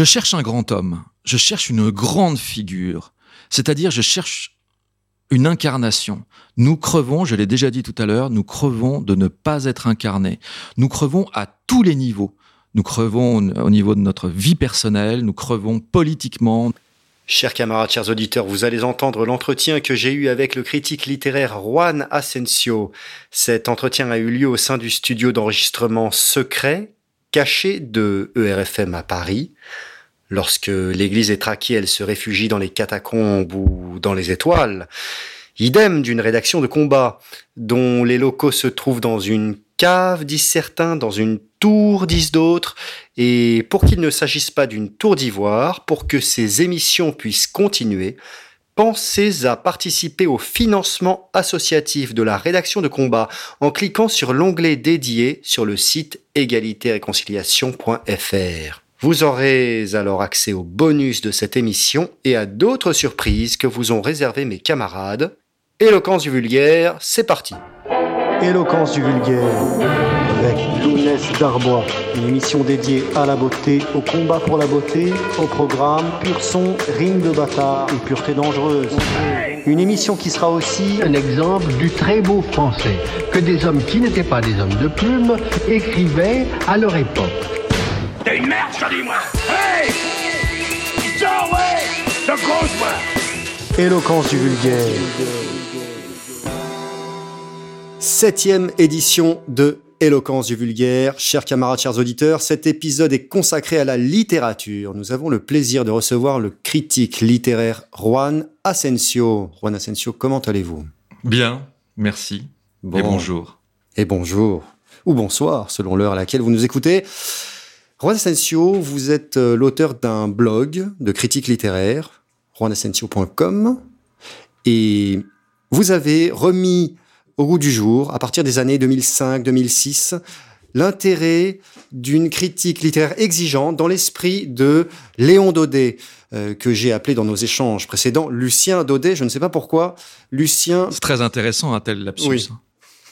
Je cherche un grand homme, je cherche une grande figure, c'est-à-dire je cherche une incarnation. Nous crevons, je l'ai déjà dit tout à l'heure, nous crevons de ne pas être incarnés. Nous crevons à tous les niveaux. Nous crevons au niveau de notre vie personnelle, nous crevons politiquement. Chers camarades, chers auditeurs, vous allez entendre l'entretien que j'ai eu avec le critique littéraire Juan Asensio. Cet entretien a eu lieu au sein du studio d'enregistrement secret, caché de ERFM à Paris. Lorsque l'église est traquée, elle se réfugie dans les catacombes ou dans les étoiles. Idem d'une rédaction de combat, dont les locaux se trouvent dans une cave, disent certains, dans une tour, disent d'autres, et pour qu'il ne s'agisse pas d'une tour d'ivoire, pour que ces émissions puissent continuer, pensez à participer au financement associatif de la rédaction de combat en cliquant sur l'onglet dédié sur le site égalitéréconciliation.fr. Vous aurez alors accès aux bonus de cette émission et à d'autres surprises que vous ont réservées mes camarades. Éloquence du vulgaire, c'est parti. Éloquence du vulgaire avec Lounès Darbois, une émission dédiée à la beauté, au combat pour la beauté, au programme pur son, rime de bâtard et pureté dangereuse. Une émission qui sera aussi un exemple du très beau français que des hommes qui n'étaient pas des hommes de plume écrivaient à leur époque. T'es une merde, je dis moi Hey ouais De grosse moi Éloquence du vulgaire. Septième édition de Éloquence du vulgaire. Chers camarades, chers auditeurs, cet épisode est consacré à la littérature. Nous avons le plaisir de recevoir le critique littéraire Juan Asensio. Juan Asensio, comment allez-vous? Bien, merci. Et bonjour. Et bonjour. Ou bonsoir, selon l'heure à laquelle vous nous écoutez. Juan Asensio, vous êtes euh, l'auteur d'un blog de critique littéraire, juanasensio.com, et vous avez remis au goût du jour, à partir des années 2005-2006, l'intérêt d'une critique littéraire exigeante dans l'esprit de Léon Daudet, euh, que j'ai appelé dans nos échanges précédents Lucien Daudet. Je ne sais pas pourquoi. Lucien. C'est très intéressant, un tel lapsus. Oui.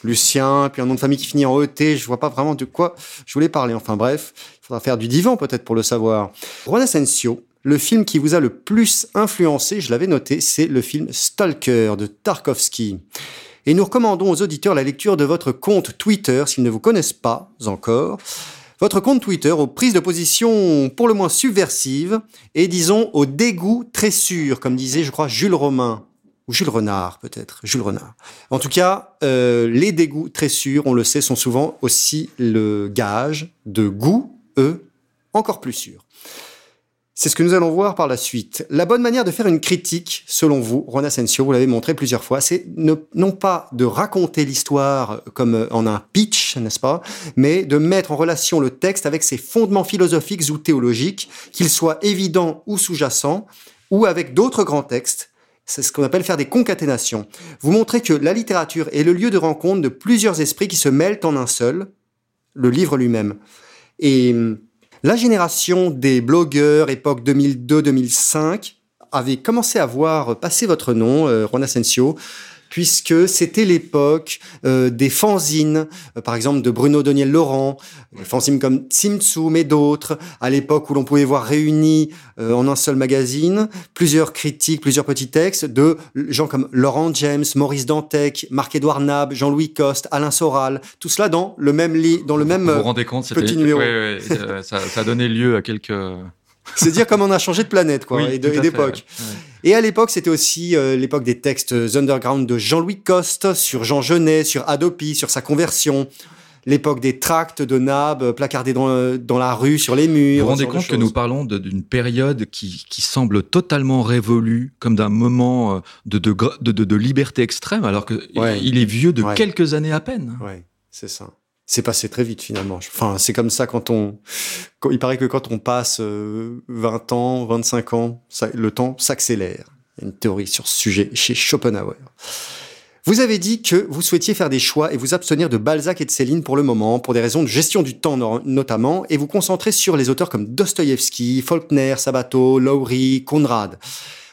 Lucien, puis un nom de famille qui finit en ET. Je vois pas vraiment de quoi je voulais parler. Enfin bref, il faudra faire du divan peut-être pour le savoir. Juan Asensio, le film qui vous a le plus influencé, je l'avais noté, c'est le film Stalker de Tarkovsky. Et nous recommandons aux auditeurs la lecture de votre compte Twitter s'ils ne vous connaissent pas encore. Votre compte Twitter aux prises de position pour le moins subversives et disons au dégoût très sûr, comme disait je crois Jules Romain ou Jules Renard peut-être, Jules Renard. En tout cas, euh, les dégoûts très sûrs, on le sait, sont souvent aussi le gage de goûts, eux, encore plus sûrs. C'est ce que nous allons voir par la suite. La bonne manière de faire une critique, selon vous, Ron Asensio, vous l'avez montré plusieurs fois, c'est non pas de raconter l'histoire comme en un pitch, n'est-ce pas, mais de mettre en relation le texte avec ses fondements philosophiques ou théologiques, qu'ils soient évidents ou sous-jacents, ou avec d'autres grands textes, c'est ce qu'on appelle faire des concaténations. Vous montrez que la littérature est le lieu de rencontre de plusieurs esprits qui se mêlent en un seul, le livre lui-même. Et hum, la génération des blogueurs, époque 2002-2005, avait commencé à voir passer votre nom, euh, Asensio, puisque c'était l'époque euh, des fanzines, euh, par exemple de Bruno Daniel Laurent, des fanzines comme Tsimtsum et d'autres, à l'époque où l'on pouvait voir réunis euh, en un seul magazine plusieurs critiques, plusieurs petits textes de gens comme Laurent James, Maurice Dantec, Marc-Édouard Nab, Jean-Louis Coste, Alain Soral, tout cela dans le même lit, dans le même vous vous rendez compte, petit numéro. ça, ça a donné lieu à quelques c'est dire comme on a changé de planète, quoi, et d'époque. Et à l'époque, c'était aussi euh, l'époque des textes underground de Jean-Louis Coste sur Jean Genet, sur Adopi, sur sa conversion. L'époque des tracts de Nab euh, placardés dans, dans, la rue, sur les murs. Vous vous rendez compte que nous parlons d'une période qui, qui, semble totalement révolue, comme d'un moment euh, de, de, de, de, liberté extrême, alors qu'il il est vieux de quelques années à peine. Oui, c'est ça c'est passé très vite finalement. Enfin, c'est comme ça quand on. il paraît que quand on passe 20 euh, ans, 25 ans, le temps s'accélère. Une théorie sur ce sujet chez Schopenhauer. Vous avez dit que vous souhaitiez faire des choix et vous abstenir de Balzac et de Céline pour le moment, pour des raisons de gestion du temps notamment, et vous concentrer sur les auteurs comme Dostoïevski, Faulkner, Sabato, Lowry, Conrad.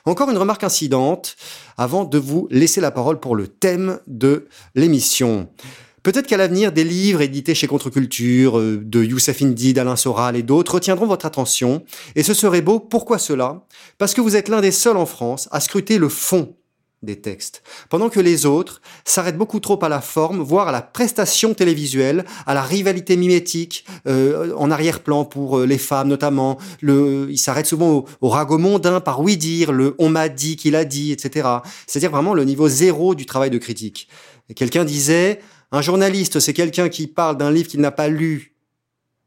Encore une remarque incidente avant de vous laisser la parole pour le thème de l'émission. Peut-être qu'à l'avenir, des livres édités chez Contre-Culture, euh, de Youssef Indy, d'Alain Soral et d'autres retiendront votre attention. Et ce serait beau. Pourquoi cela? Parce que vous êtes l'un des seuls en France à scruter le fond des textes, pendant que les autres s'arrêtent beaucoup trop à la forme, voire à la prestation télévisuelle, à la rivalité mimétique, euh, en arrière-plan pour euh, les femmes notamment. Ils s'arrêtent souvent au, au, ragot mondain par oui dire, le on m'a dit qu'il a dit, etc. C'est-à-dire vraiment le niveau zéro du travail de critique. Quelqu'un disait, un journaliste, c'est quelqu'un qui parle d'un livre qu'il n'a pas lu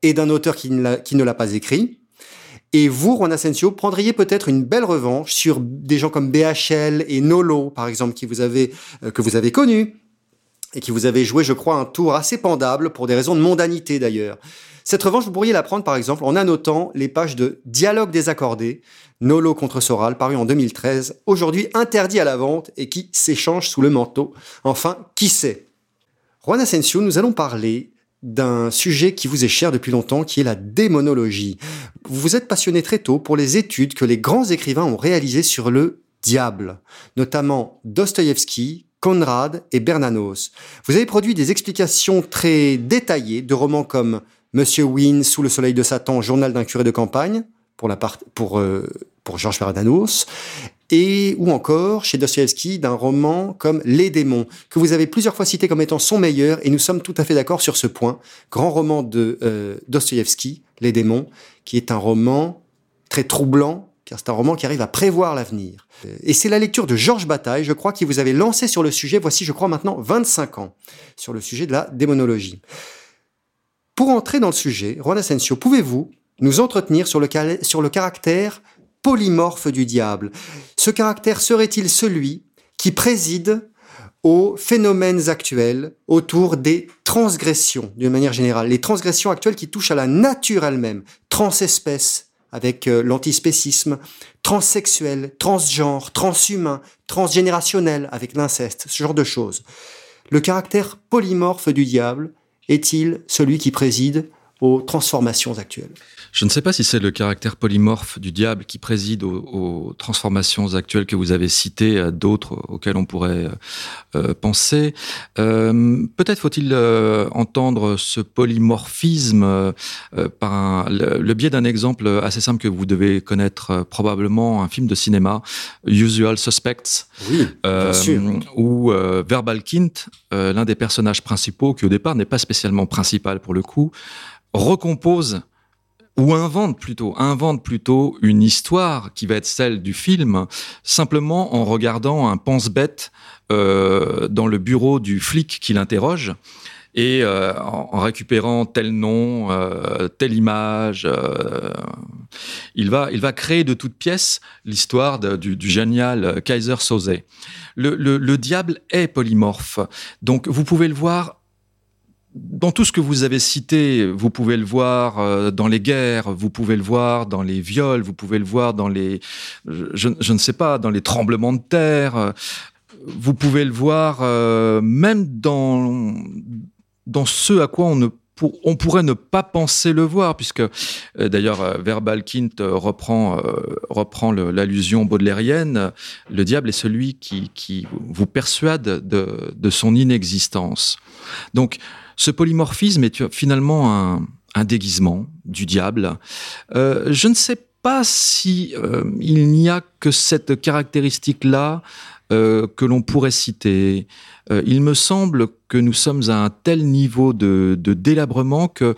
et d'un auteur qui ne l'a pas écrit. Et vous, Juan Asensio, prendriez peut-être une belle revanche sur des gens comme BHL et Nolo, par exemple, qui vous avez, euh, que vous avez connus et qui vous avez joué, je crois, un tour assez pendable pour des raisons de mondanité d'ailleurs. Cette revanche, vous pourriez la prendre, par exemple, en annotant les pages de Dialogue désaccordé, Nolo contre Soral, paru en 2013, aujourd'hui interdit à la vente et qui s'échange sous le manteau. Enfin, qui sait? Juan Asensio, nous allons parler d'un sujet qui vous est cher depuis longtemps, qui est la démonologie. Vous vous êtes passionné très tôt pour les études que les grands écrivains ont réalisées sur le diable, notamment Dostoïevski, Conrad et Bernanos. Vous avez produit des explications très détaillées de romans comme Monsieur Wynne, Sous le soleil de Satan, Journal d'un curé de campagne, pour, euh, pour Georges Bernanos, et ou encore chez Dostoevsky d'un roman comme Les démons, que vous avez plusieurs fois cité comme étant son meilleur, et nous sommes tout à fait d'accord sur ce point. Grand roman de euh, Dostoevsky, Les démons, qui est un roman très troublant, car c'est un roman qui arrive à prévoir l'avenir. Et c'est la lecture de Georges Bataille, je crois, qui vous avait lancé sur le sujet, voici, je crois, maintenant 25 ans, sur le sujet de la démonologie. Pour entrer dans le sujet, Juan Asensio, pouvez-vous nous entretenir sur le, sur le caractère polymorphe du diable. Ce caractère serait-il celui qui préside aux phénomènes actuels autour des transgressions, d'une manière générale. Les transgressions actuelles qui touchent à la nature elle-même, transespèce, avec euh, l'antispécisme, transsexuel, transgenre, transhumain, transgénérationnel, avec l'inceste, ce genre de choses. Le caractère polymorphe du diable est-il celui qui préside aux transformations actuelles. Je ne sais pas si c'est le caractère polymorphe du diable qui préside aux, transformations actuelles que vous avez citées, à d'autres auxquelles on pourrait euh, euh, penser. Euh, peut-être faut-il entendre ce polymorphisme par le, biais d'un exemple assez simple que vous devez connaître probablement, un film de cinéma, Usual Suspects, oui, où Verbal Kint, l'un des personnages principaux, qui au départ n'est pas spécialement principal pour le coup, recompose ou invente plutôt, invente plutôt une histoire qui va être celle du film, simplement en regardant un pense-bête euh, dans le bureau du flic qui l'interroge et euh, en, récupérant tel nom, euh, telle image, il va il va créer de toutes pièces l'histoire du, génial Kaiser Soze. Le diable est polymorphe, donc vous pouvez le voir dans tout ce que vous avez cité, vous pouvez le voir euh, dans les guerres, vous pouvez le voir dans les viols, vous pouvez le voir dans les, je, ne sais pas, dans les tremblements de terre. Euh, vous pouvez le voir euh, même dans dans ce à quoi on ne on pourrait ne pas penser le voir, puisque d'ailleurs Verbal Kint reprend, reprend l'allusion baudelairienne, le diable est celui qui, qui vous persuade de, de son inexistence. Donc ce polymorphisme est finalement un, déguisement du diable. Euh, je ne sais pas si euh, il n'y a que cette caractéristique-là euh, que l'on pourrait citer. Il me semble que nous sommes à un tel niveau de, délabrement que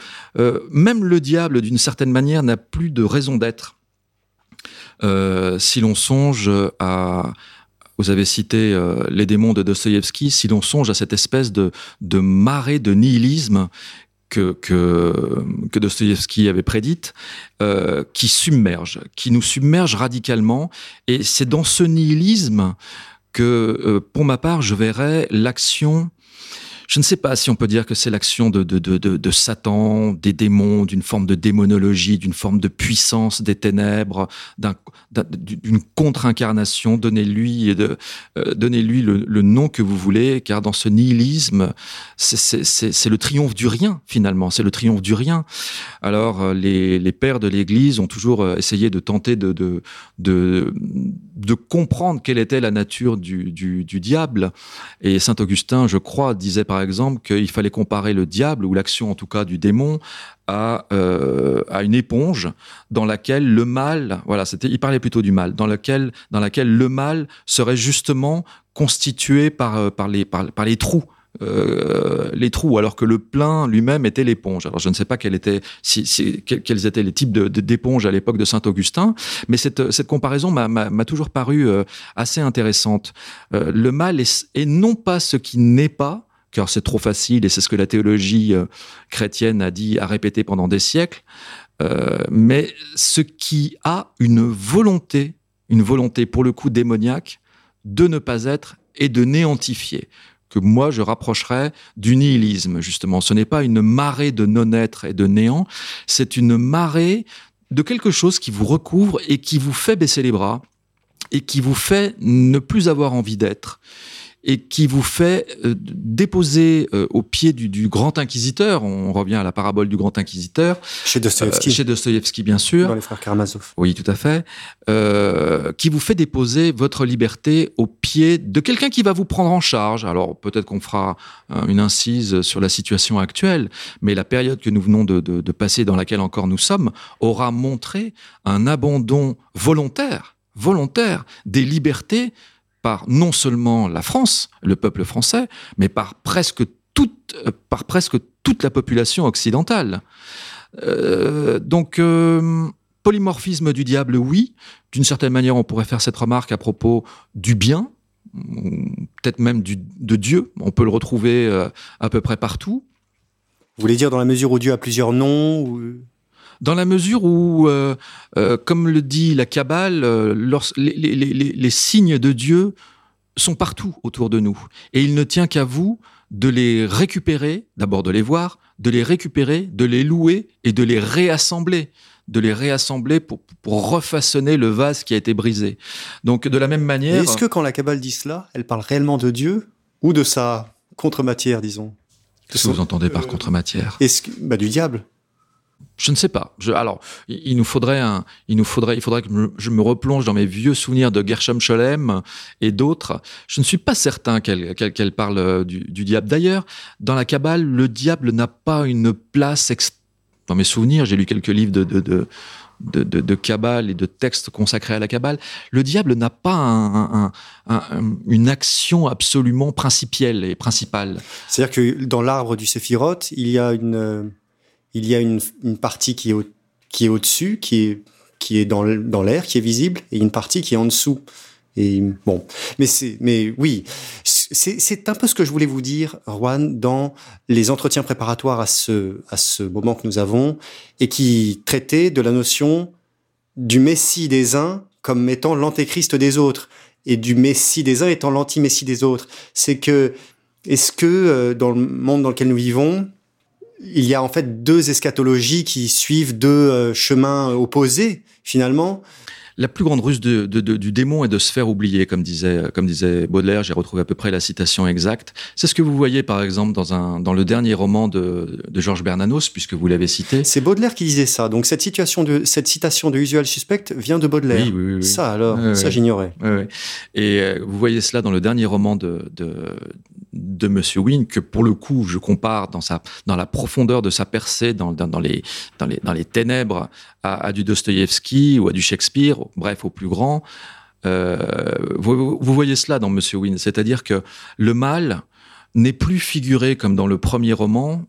même le diable, d'une certaine manière, n'a plus de raison d'être. si l'on songe à vous avez cité euh, les démons de Dostoïevski. Si l'on songe à cette espèce de, de marée de nihilisme que, que, avait prédite, euh, qui submerge, qui nous submerge radicalement. Et c'est dans ce nihilisme que, euh, pour ma part, je verrais l'action je ne sais pas si on peut dire que c'est l'action de, de, de, de, Satan, des démons, d'une forme de démonologie, d'une forme de puissance des ténèbres, d'une contre-incarnation. Donnez-lui de, euh, donnez-lui le, nom que vous voulez, car dans ce nihilisme, c'est le triomphe du rien, finalement. C'est le triomphe du rien. Alors, euh, les, les pères de l'Église ont toujours euh, essayé de tenter de, de, de, de comprendre quelle était la nature du, du, du diable. Et Saint Augustin, je crois, disait par exemple, qu'il fallait comparer le diable, ou l'action en tout cas du démon, à, euh, à une éponge dans laquelle le mal, voilà, c'était, il parlait plutôt du mal, dans laquelle, dans laquelle le mal serait justement constitué par, euh, par, les, par, les trous euh, les trous, alors que le plein lui-même était l'éponge. Alors je ne sais pas quel était, si, quels étaient les types d'éponges à l'époque de Saint Augustin, mais cette, cette comparaison m'a, toujours paru assez intéressante. Le mal est, est, non pas ce qui n'est pas, car c'est trop facile et c'est ce que la théologie euh, chrétienne a dit, a répété pendant des siècles, euh, mais ce qui a une volonté, une volonté pour le coup démoniaque, de ne pas être et de néantifier que moi je rapprocherais du nihilisme, justement. Ce n'est pas une marée de non-être et de néant, c'est une marée de quelque chose qui vous recouvre et qui vous fait baisser les bras et qui vous fait ne plus avoir envie d'être et qui vous fait euh, déposer euh, au pied du, du, grand inquisiteur, on revient à la parabole du grand inquisiteur. Chez Dostoevsky. Euh, chez Dostoevsky, bien sûr. Dans les frères Karamazov. Oui, tout à fait. Euh, qui vous fait déposer votre liberté au pied de quelqu'un qui va vous prendre en charge. Alors peut-être qu'on fera une incise sur la situation actuelle, mais la période que nous venons de, de, de passer, dans laquelle encore nous sommes, aura montré un abandon volontaire volontaire des libertés par non seulement la France, le peuple français, mais par presque toute, par presque toute la population occidentale. Euh, donc, euh, polymorphisme du diable, oui. D'une certaine manière, on pourrait faire cette remarque à propos du bien, peut-être même du, de Dieu. On peut le retrouver euh, à peu près partout. Vous voulez dire dans la mesure où Dieu a plusieurs noms dans la mesure où, euh, euh, comme le dit la Kabbale, euh, les, les, les, les, signes de Dieu sont partout autour de nous. Et il ne tient qu'à vous de les récupérer, d'abord de les voir, de les récupérer, de les louer et de les réassembler de les réassembler pour, pour refaçonner le vase qui a été brisé. Donc de la même manière... Est-ce que quand la Kabbale dit cela, elle parle réellement de Dieu ou de sa contre-matière, disons? Qu'est-ce que vous entendez par contre-matière? bah, Du diable je ne sais pas. Alors, il nous faudrait il nous faudrait, il faudrait que je me replonge dans mes vieux souvenirs de Gershom Scholem et d'autres. Je ne suis pas certain qu'elle qu qu parle du, du diable. D'ailleurs, dans la Kabbale, le diable n'a pas une place. Dans mes souvenirs, j'ai lu quelques livres de, Kabbale et de textes consacrés à la Kabbale, le diable n'a pas un, un, un, une action absolument principielle et principale. C'est-à-dire que dans l'arbre du Séphirot, il y a une, il y a une, partie qui est, au, qui est au-dessus, qui est, qui est dans l'air, qui est visible, et une partie qui est en dessous. Et bon, mais c'est, mais oui, c'est un peu ce que je voulais vous dire, Juan, dans les entretiens préparatoires à ce, à ce moment que nous avons, et qui traitaient de la notion du Messie des uns comme étant l'antéchrist des autres, et du Messie des uns étant l'anti-Messie des autres. C'est que, est-ce que euh, dans le monde dans lequel nous vivons, il y a en fait deux eschatologies qui suivent deux euh, chemins opposés finalement. La plus grande ruse de, de, de, du démon est de se faire oublier, comme disait, comme disait Baudelaire. J'ai retrouvé à peu près la citation exacte. C'est ce que vous voyez, par exemple, dans, un, dans le dernier roman de, de Georges Bernanos, puisque vous l'avez cité. C'est Baudelaire qui disait ça. Donc cette, situation de, cette citation de Usual Suspect vient de Baudelaire. Oui, oui, oui. Ça alors, ça j'ignorais. Et euh, vous voyez cela dans le dernier roman de, de, Monsieur Wynne, que pour le coup, je compare dans, sa, dans la profondeur de sa percée, dans, dans, dans, les, dans, les, dans les ténèbres, à, à du Dostoïevski ou à du Shakespeare, bref, au plus grand. Euh, vous, vous, voyez cela dans Monsieur Wynne, c'est-à-dire que le mal n'est plus figuré comme dans le premier roman,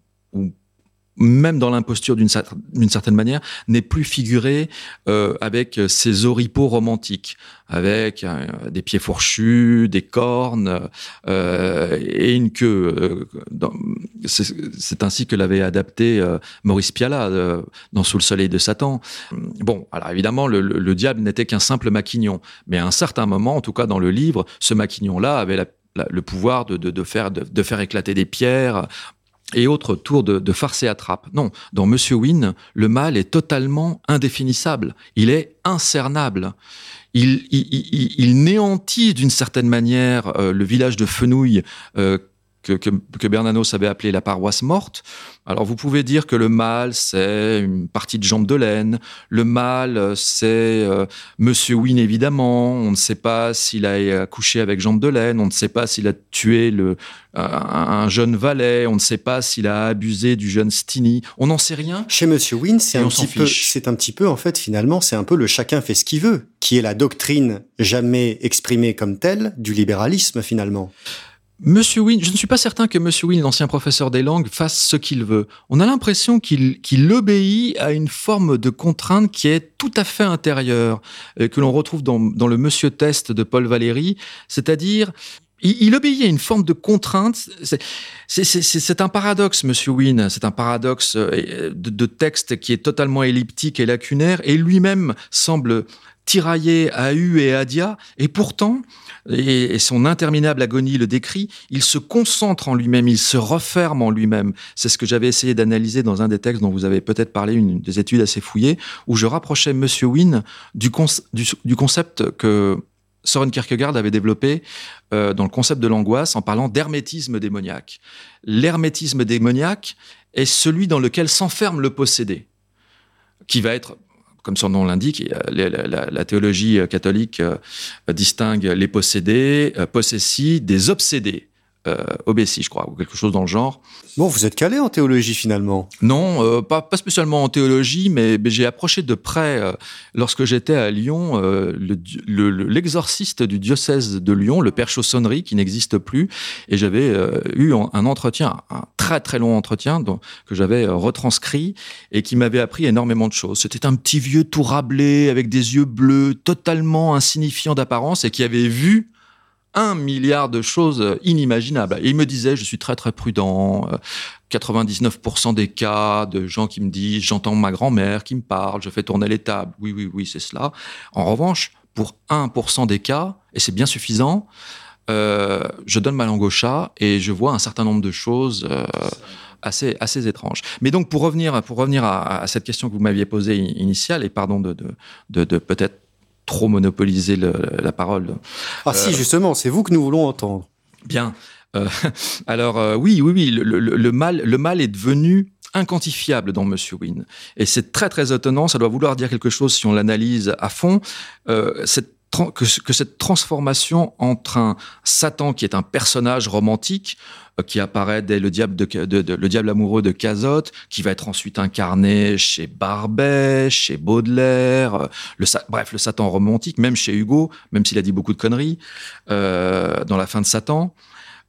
même dans l'imposture d'une certaine manière, n'est plus figuré euh, avec ses oripeaux romantiques, avec euh, des pieds fourchus, des cornes euh, et une queue. C'est ainsi que l'avait adapté euh, Maurice Pialat euh, dans Sous le soleil de Satan. Bon, alors évidemment, le, le, le diable n'était qu'un simple maquignon, mais à un certain moment, en tout cas dans le livre, ce maquignon-là avait la, le pouvoir de, de, de faire, de, de faire éclater des pierres et autres tours de, de farce et attrape. Non, dans Monsieur Wynne, le mal est totalement indéfinissable. Il est incernable. Il, il, il, il néantit d'une certaine manière euh, le village de Fenouil euh, que, que, Bernanos avait appelé la paroisse morte. Alors vous pouvez dire que le mal, c'est une partie de jambe de laine. Le mal, c'est euh, Monsieur Wynne, évidemment. On ne sait pas s'il a couché avec jambe de laine. On ne sait pas s'il a tué le, un, jeune valet. On ne sait pas s'il a abusé du jeune Stini. On n'en sait rien. Chez Monsieur Wynne, c'est un petit peu, c'est un petit peu, en fait, finalement, c'est un peu le chacun fait ce qu'il veut, qui est la doctrine jamais exprimée comme telle du libéralisme, finalement. Monsieur Wynne, je ne suis pas certain que Monsieur Wynne, l'ancien professeur des langues, fasse ce qu'il veut. On a l'impression qu'il obéit à une forme de contrainte qui est tout à fait intérieure, euh, que l'on retrouve dans, le Monsieur Test de Paul Valéry, c'est-à-dire il, obéit à une forme de contrainte. C'est un paradoxe, Monsieur Wynne. C'est un paradoxe euh, de, de, texte qui est totalement elliptique et lacunaire, et lui-même semble tiraillé à U et à Dia, et pourtant, et, son interminable agonie le décrit, il se concentre en lui-même, il se referme en lui-même. C'est ce que j'avais essayé d'analyser dans un des textes dont vous avez peut-être parlé, une des études assez fouillées, où je rapprochais Monsieur Wynne du, du, concept que Soren Kierkegaard avait développé euh, dans le concept de l'angoisse en parlant d'hermétisme démoniaque. L'hermétisme démoniaque est celui dans lequel s'enferme le possédé, qui va être comme son nom l'indique, euh, la, théologie euh, catholique euh, distingue les possédés, possessis, des obsédés euh, je crois, ou quelque chose dans le genre. Bon, vous êtes calé en théologie finalement Non, euh, pas, pas spécialement en théologie, mais, j'ai approché de près, euh, lorsque j'étais à Lyon, euh, l'exorciste du diocèse de Lyon, le père Chaussonnerie, qui n'existe plus, et j'avais eu un entretien, un très très long entretien donc, que j'avais retranscrit et qui m'avait appris énormément de choses. C'était un petit vieux tout rablé, avec des yeux bleus, totalement insignifiant d'apparence, et qui avait vu un milliard de choses inimaginables. Et il me disait, je suis très très prudent. 99% euh, des cas de gens qui me disent, j'entends ma grand-mère qui me parle, je fais tourner les tables. Oui, oui, oui, c'est cela. En revanche, pour 1% des cas, et c'est bien suffisant, euh, je donne ma langue au chat et je vois un certain nombre de choses euh, assez, assez étranges. Mais donc, pour revenir, pour revenir à, cette question que vous m'aviez posée initiale, et pardon de, de, de, de peut-être trop monopoliser la parole. Ah si, euh, justement, c'est vous que nous voulons entendre. Bien. Euh, alors euh, oui, oui, oui, le, mal, le mal est devenu inquantifiable dans Monsieur Wynne. Et c'est très très étonnant, ça doit vouloir dire quelque chose si on l'analyse à fond. cette que, cette transformation entre un Satan qui est un personnage romantique euh, qui apparaît dès le diable amoureux de Cazotte, qui va être ensuite incarné chez Barbet, chez Baudelaire, euh, bref le Satan romantique, même chez Hugo, même s'il a dit beaucoup de conneries euh, dans la fin de Satan.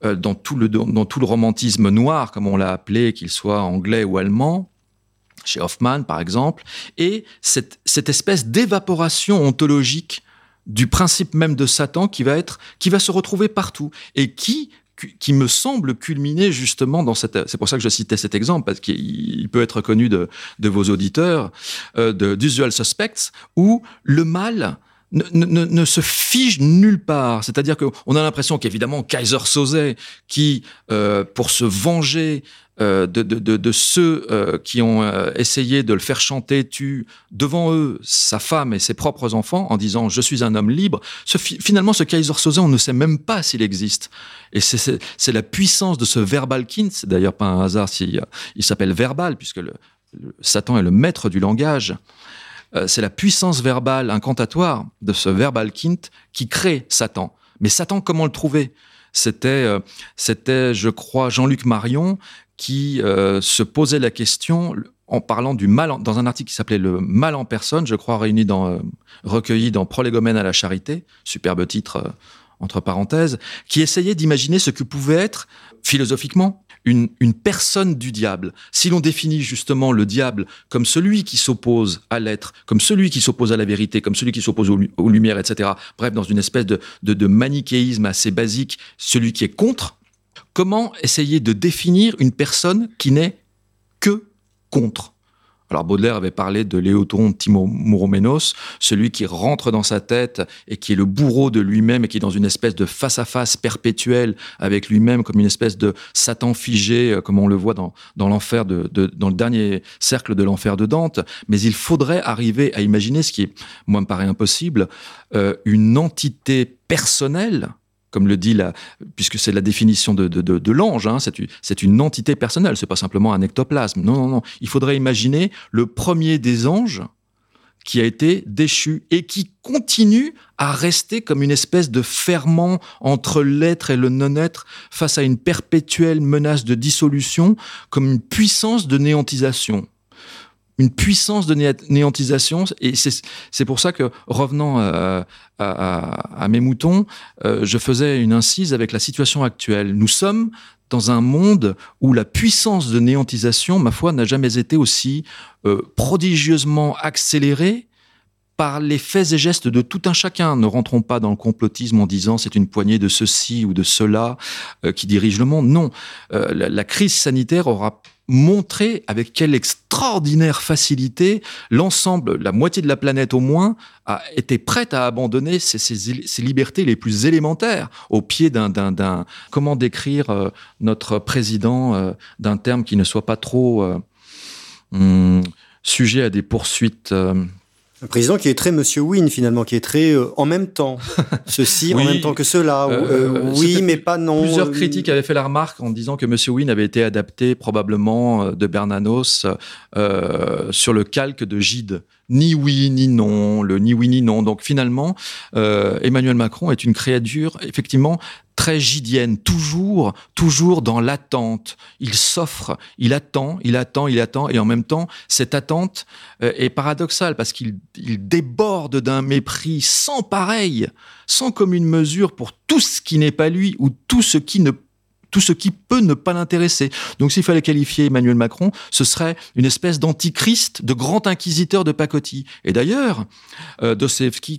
dans tout, le, dans tout le romantisme noir, comme on l'a appelé, qu'il soit anglais ou allemand, chez Hoffman par exemple, et cette, cette espèce d'évaporation ontologique du principe même de Satan qui va être, qui va se retrouver partout et qui qui me semble culminer justement dans cette. C'est pour ça que je citais cet exemple parce qu'il peut être connu de, de vos auditeurs, euh, d'usual suspects, où le mal ne, ne, ne, se fige nulle part. C'est-à-dire qu'on a l'impression qu'évidemment Kaiser Soze, qui euh, pour se venger de, de, de, de, ceux euh, qui ont euh, essayé de le faire chanter, tue devant eux sa femme et ses propres enfants en disant je suis un homme libre. Finalement, ce Kaiser Soze, on ne sait même pas s'il existe. Et c'est la puissance de ce verbal kind. C'est d'ailleurs pas un hasard s'il il s'appelle verbal puisque le, Satan est le maître du langage. c'est la puissance verbale incantatoire de ce verbal kind qui crée Satan. Mais Satan, comment le trouver? C'était, c'était, je crois, Jean-Luc Marion qui euh, se posait la question en parlant du mal, dans un article qui s'appelait Le mal en personne, je crois réuni dans, euh, recueilli dans Prolégomène à la charité, superbe titre euh, entre parenthèses, qui essayait d'imaginer ce que pouvait être, philosophiquement, une, personne du diable. Si l'on définit justement le diable comme celui qui s'oppose à l'être, comme celui qui s'oppose à la vérité, comme celui qui s'oppose aux, lumières, etc., bref, dans une espèce de manichéisme assez basique, celui qui est contre, comment essayer de définir une personne qui n'est que contre? Alors Baudelaire avait parlé de Léoton Timomouroménos, celui qui rentre dans sa tête et qui est le bourreau de lui-même et qui est dans une espèce de face-à-face perpétuel avec lui-même, comme une espèce de Satan figé, euh, comme on le voit dans, dans l'enfer de, dans le dernier cercle de l'enfer de Dante. Mais il faudrait arriver à imaginer ce qui, moi, me paraît impossible, euh, une entité personnelle comme le dit la, puisque c'est la définition de, de, de, l'ange, hein, c'est une entité personnelle, c'est pas simplement un ectoplasme. Non, non, non. Il faudrait imaginer le premier des anges qui a été déchu et qui continue à rester comme une espèce de ferment entre l'être et le non-être face à une perpétuelle menace de dissolution, comme une puissance de néantisation une puissance de néantisation. Et c'est pour ça que, revenant euh, à, mes moutons, euh, je faisais une incise avec la situation actuelle. Nous sommes dans un monde où la puissance de néantisation, ma foi, n'a jamais été aussi euh, prodigieusement accélérée par les faits et gestes de tout un chacun. Ne rentrons pas dans le complotisme en disant c'est une poignée de ceci ou de cela qui dirige le monde. Non, la, la, crise sanitaire aura montrer avec quelle extraordinaire facilité l'ensemble, la moitié de la planète au moins, a été prête à abandonner ses, libertés les plus élémentaires au pied d'un, comment décrire euh, notre président euh, d'un terme qui ne soit pas trop euh, hmm, sujet à des poursuites un président qui est très Monsieur Win finalement, qui est très euh, en même temps, ceci en même temps que cela. Euh, euh, oui, mais pas non. Plusieurs critiques avaient fait la remarque en disant que Monsieur Win avait été adapté probablement de Bernanos sur le calque de Gide ni oui ni non, le ni oui ni non. Donc finalement, euh, Emmanuel Macron est une créature effectivement très gidienne, toujours, toujours dans l'attente. Il s'offre, il attend, il attend, il attend, et en même temps, cette attente euh, est paradoxale parce qu'il déborde d'un mépris sans pareil, sans commune mesure pour tout ce qui n'est pas lui ou tout ce qui ne tout ce qui peut ne pas l'intéresser. Donc s'il fallait qualifier Emmanuel Macron, ce serait une espèce d'antichrist, de grand inquisiteur de pacotille. Et d'ailleurs, euh,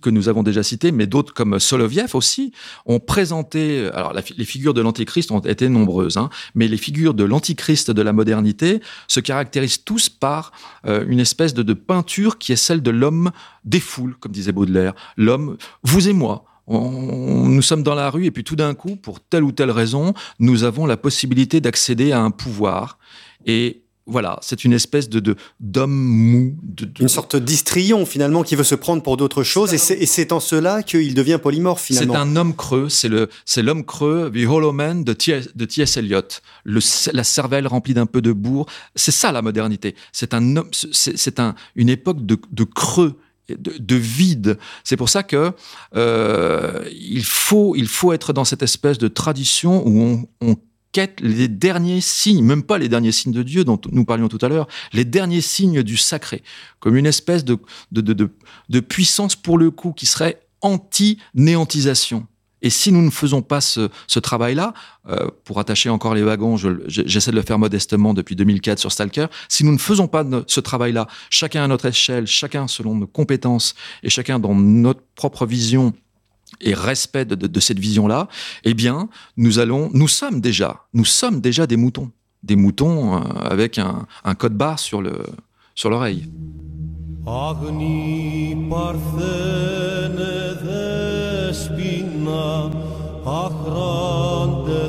que nous avons déjà cité, mais d'autres comme Soloviev aussi, ont présenté, alors les figures de l'antichrist ont été nombreuses, hein, mais les figures de l'antichrist de la modernité se caractérisent tous par euh, une espèce de, de peinture qui est celle de l'homme des foules, comme disait Baudelaire. L'homme, vous et moi, nous sommes dans la rue et puis tout d'un coup, pour telle ou telle raison, nous avons la possibilité d'accéder à un pouvoir. Et voilà, c'est une espèce de d'homme mou. De, Une sorte d'histrion finalement qui veut se prendre pour d'autres choses et c'est en cela qu'il devient polymorphe finalement. C'est un homme creux, c'est l'homme creux, The Hollow Man de T.S. Eliot, le, la cervelle remplie d'un peu de bourre. C'est ça la modernité. C'est un c'est un une époque de, de creux de, vide. C'est pour ça que euh, il faut il faut être dans cette espèce de tradition où on, on quête les derniers signes, même pas les derniers signes de Dieu dont nous parlions tout à l'heure, les derniers signes du sacré, comme une espèce de, de, de, de puissance pour le coup qui serait anti-néantisation. Et si nous ne faisons pas ce, travail-là, euh, pour attacher encore les wagons, j'essaie de le faire modestement depuis 2004 sur Stalker, si nous ne faisons pas ce travail-là, chacun à notre échelle, chacun selon nos compétences et chacun dans notre propre vision et respect de, cette vision-là, eh bien, nous allons, nous sommes déjà, nous sommes déjà des moutons, des moutons euh, avec un, code barre sur l'oreille. Αγνή παρθένε δεσποινα, αχράντε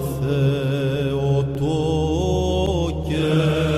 prolonger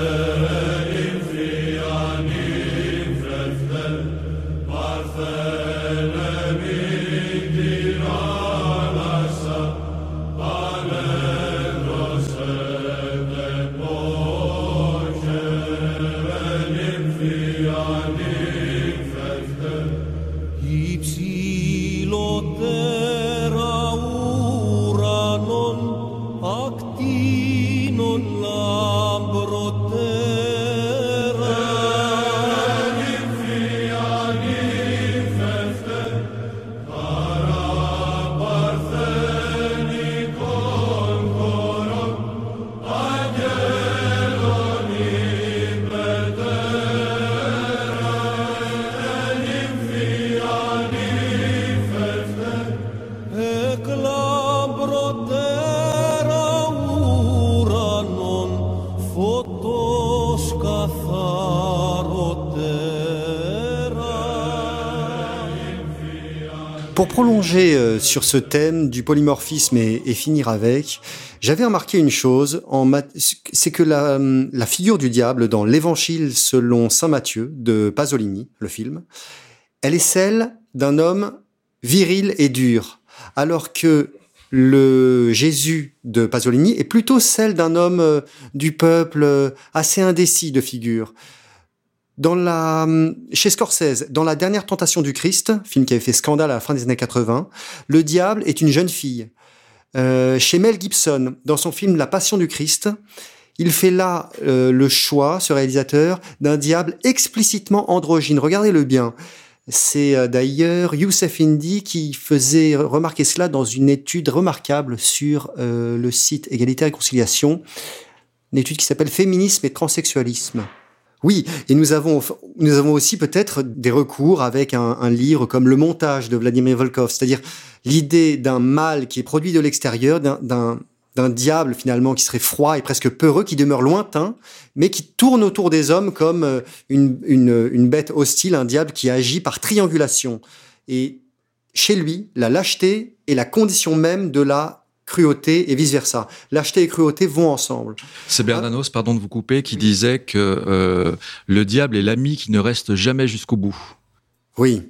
euh, sur ce thème du polymorphisme et, finir avec, j'avais remarqué une chose, c'est que la, figure du diable dans l'Évangile selon Saint Matthieu de Pasolini, le film, elle est celle d'un homme viril et dur, alors que le Jésus de Pasolini est plutôt celle d'un homme euh, du peuple euh, assez indécis de figure. Chez Scorsese, dans La dernière tentation du Christ, film qui avait fait scandale à la fin des années 80, le diable est une jeune fille. Euh, chez Mel Gibson, dans son film La Passion du Christ, il fait là euh, le choix, ce réalisateur, d'un diable explicitement androgyne. Regardez-le bien. C'est euh, d'ailleurs Youssef Indy qui faisait remarquer cela dans une étude remarquable sur le site Égalité et Réconciliation, une étude qui s'appelle Féminisme et transsexualisme. Oui, et nous avons, aussi peut-être des recours avec un, livre comme Le montage de Vladimir Volkov, c'est-à-dire l'idée d'un mal qui est produit de l'extérieur, d'un diable finalement qui serait froid et presque peureux, qui demeure lointain, mais qui tourne autour des hommes comme euh, une bête hostile, un diable qui agit par triangulation. Et chez lui, la lâcheté est la condition même de la cruauté et vice-versa. Lâcheté et cruauté vont ensemble. C'est Bernanos, pardon de vous couper, qui disait que euh, le diable est l'ami qui ne reste jamais jusqu'au bout. Oui,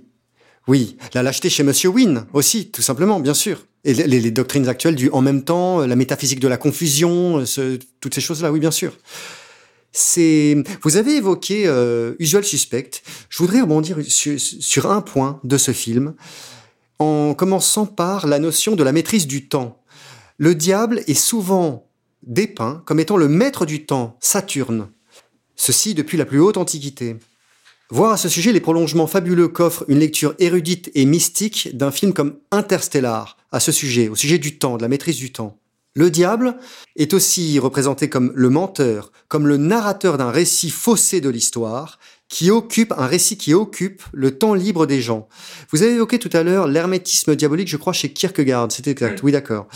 oui. La lâcheté chez Monsieur Wynne aussi, tout simplement, bien sûr. Et les, les, doctrines actuelles du en même temps, la métaphysique de la confusion, ce, toutes ces choses-là, oui, bien sûr. C'est, vous avez évoqué euh, Usual Suspect. Je voudrais rebondir sur, sur un point de ce film, en commençant par la notion de la maîtrise du temps. Le diable est souvent dépeint comme étant le maître du temps, Saturne. Ceci depuis la plus haute antiquité. Voir à ce sujet les prolongements fabuleux qu'offre une lecture érudite et mystique d'un film comme Interstellar à ce sujet, au sujet du temps, de la maîtrise du temps. Le diable est aussi représenté comme le menteur, comme le narrateur d'un récit faussé de l'histoire, qui occupe un récit qui occupe le temps libre des gens. Vous avez évoqué tout à l'heure l'hermétisme diabolique, je crois, chez Kierkegaard. C'était exact. Oui, d'accord.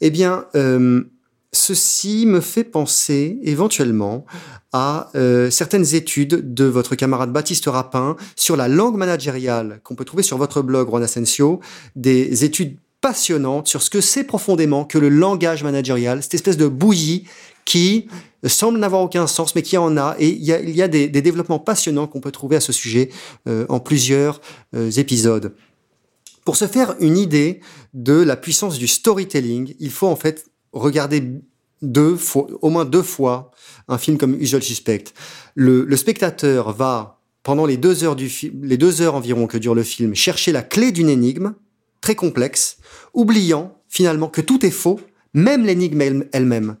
Eh bien, euh, ceci me fait penser éventuellement à euh, certaines études de votre camarade Baptiste Rapin sur la langue managériale qu'on peut trouver sur votre blog, Juan Asensio, des études passionnantes sur ce que c'est profondément que le langage managérial, cette espèce de bouillie qui semble n'avoir aucun sens, mais qui en a. Et il y a, des, développements passionnants qu'on peut trouver à ce sujet euh, en plusieurs euh, épisodes. Pour se faire une idée de la puissance du storytelling, il faut en fait regarder deux fois, au moins deux fois un film comme Usual Suspect. Le, spectateur va pendant les deux heures les deux heures environ que dure le film, chercher la clé d'une énigme très complexe, oubliant finalement que tout est faux, même l'énigme elle-même.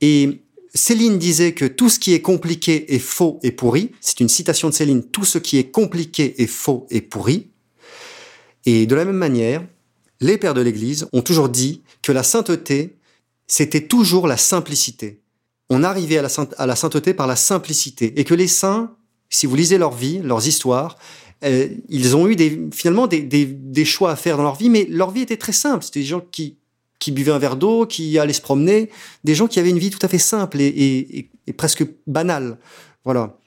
Et Céline disait que tout ce qui est compliqué est faux et pourri. C'est une citation de Céline. Tout ce qui est compliqué est faux et pourri. Et de la même manière, les pères de l'Église ont toujours dit que la sainteté c'était toujours la simplicité. On arrivait à la, à la, sainteté par la simplicité. Et que les saints, si vous lisez leur vie, leurs histoires, euh, ils ont eu finalement des, des, des, choix à faire dans leur vie, mais leur vie était très simple. C'était des gens qui, qui buvaient un verre d'eau, qui allaient se promener, des gens qui avaient une vie tout à fait simple et, presque banale. Voilà.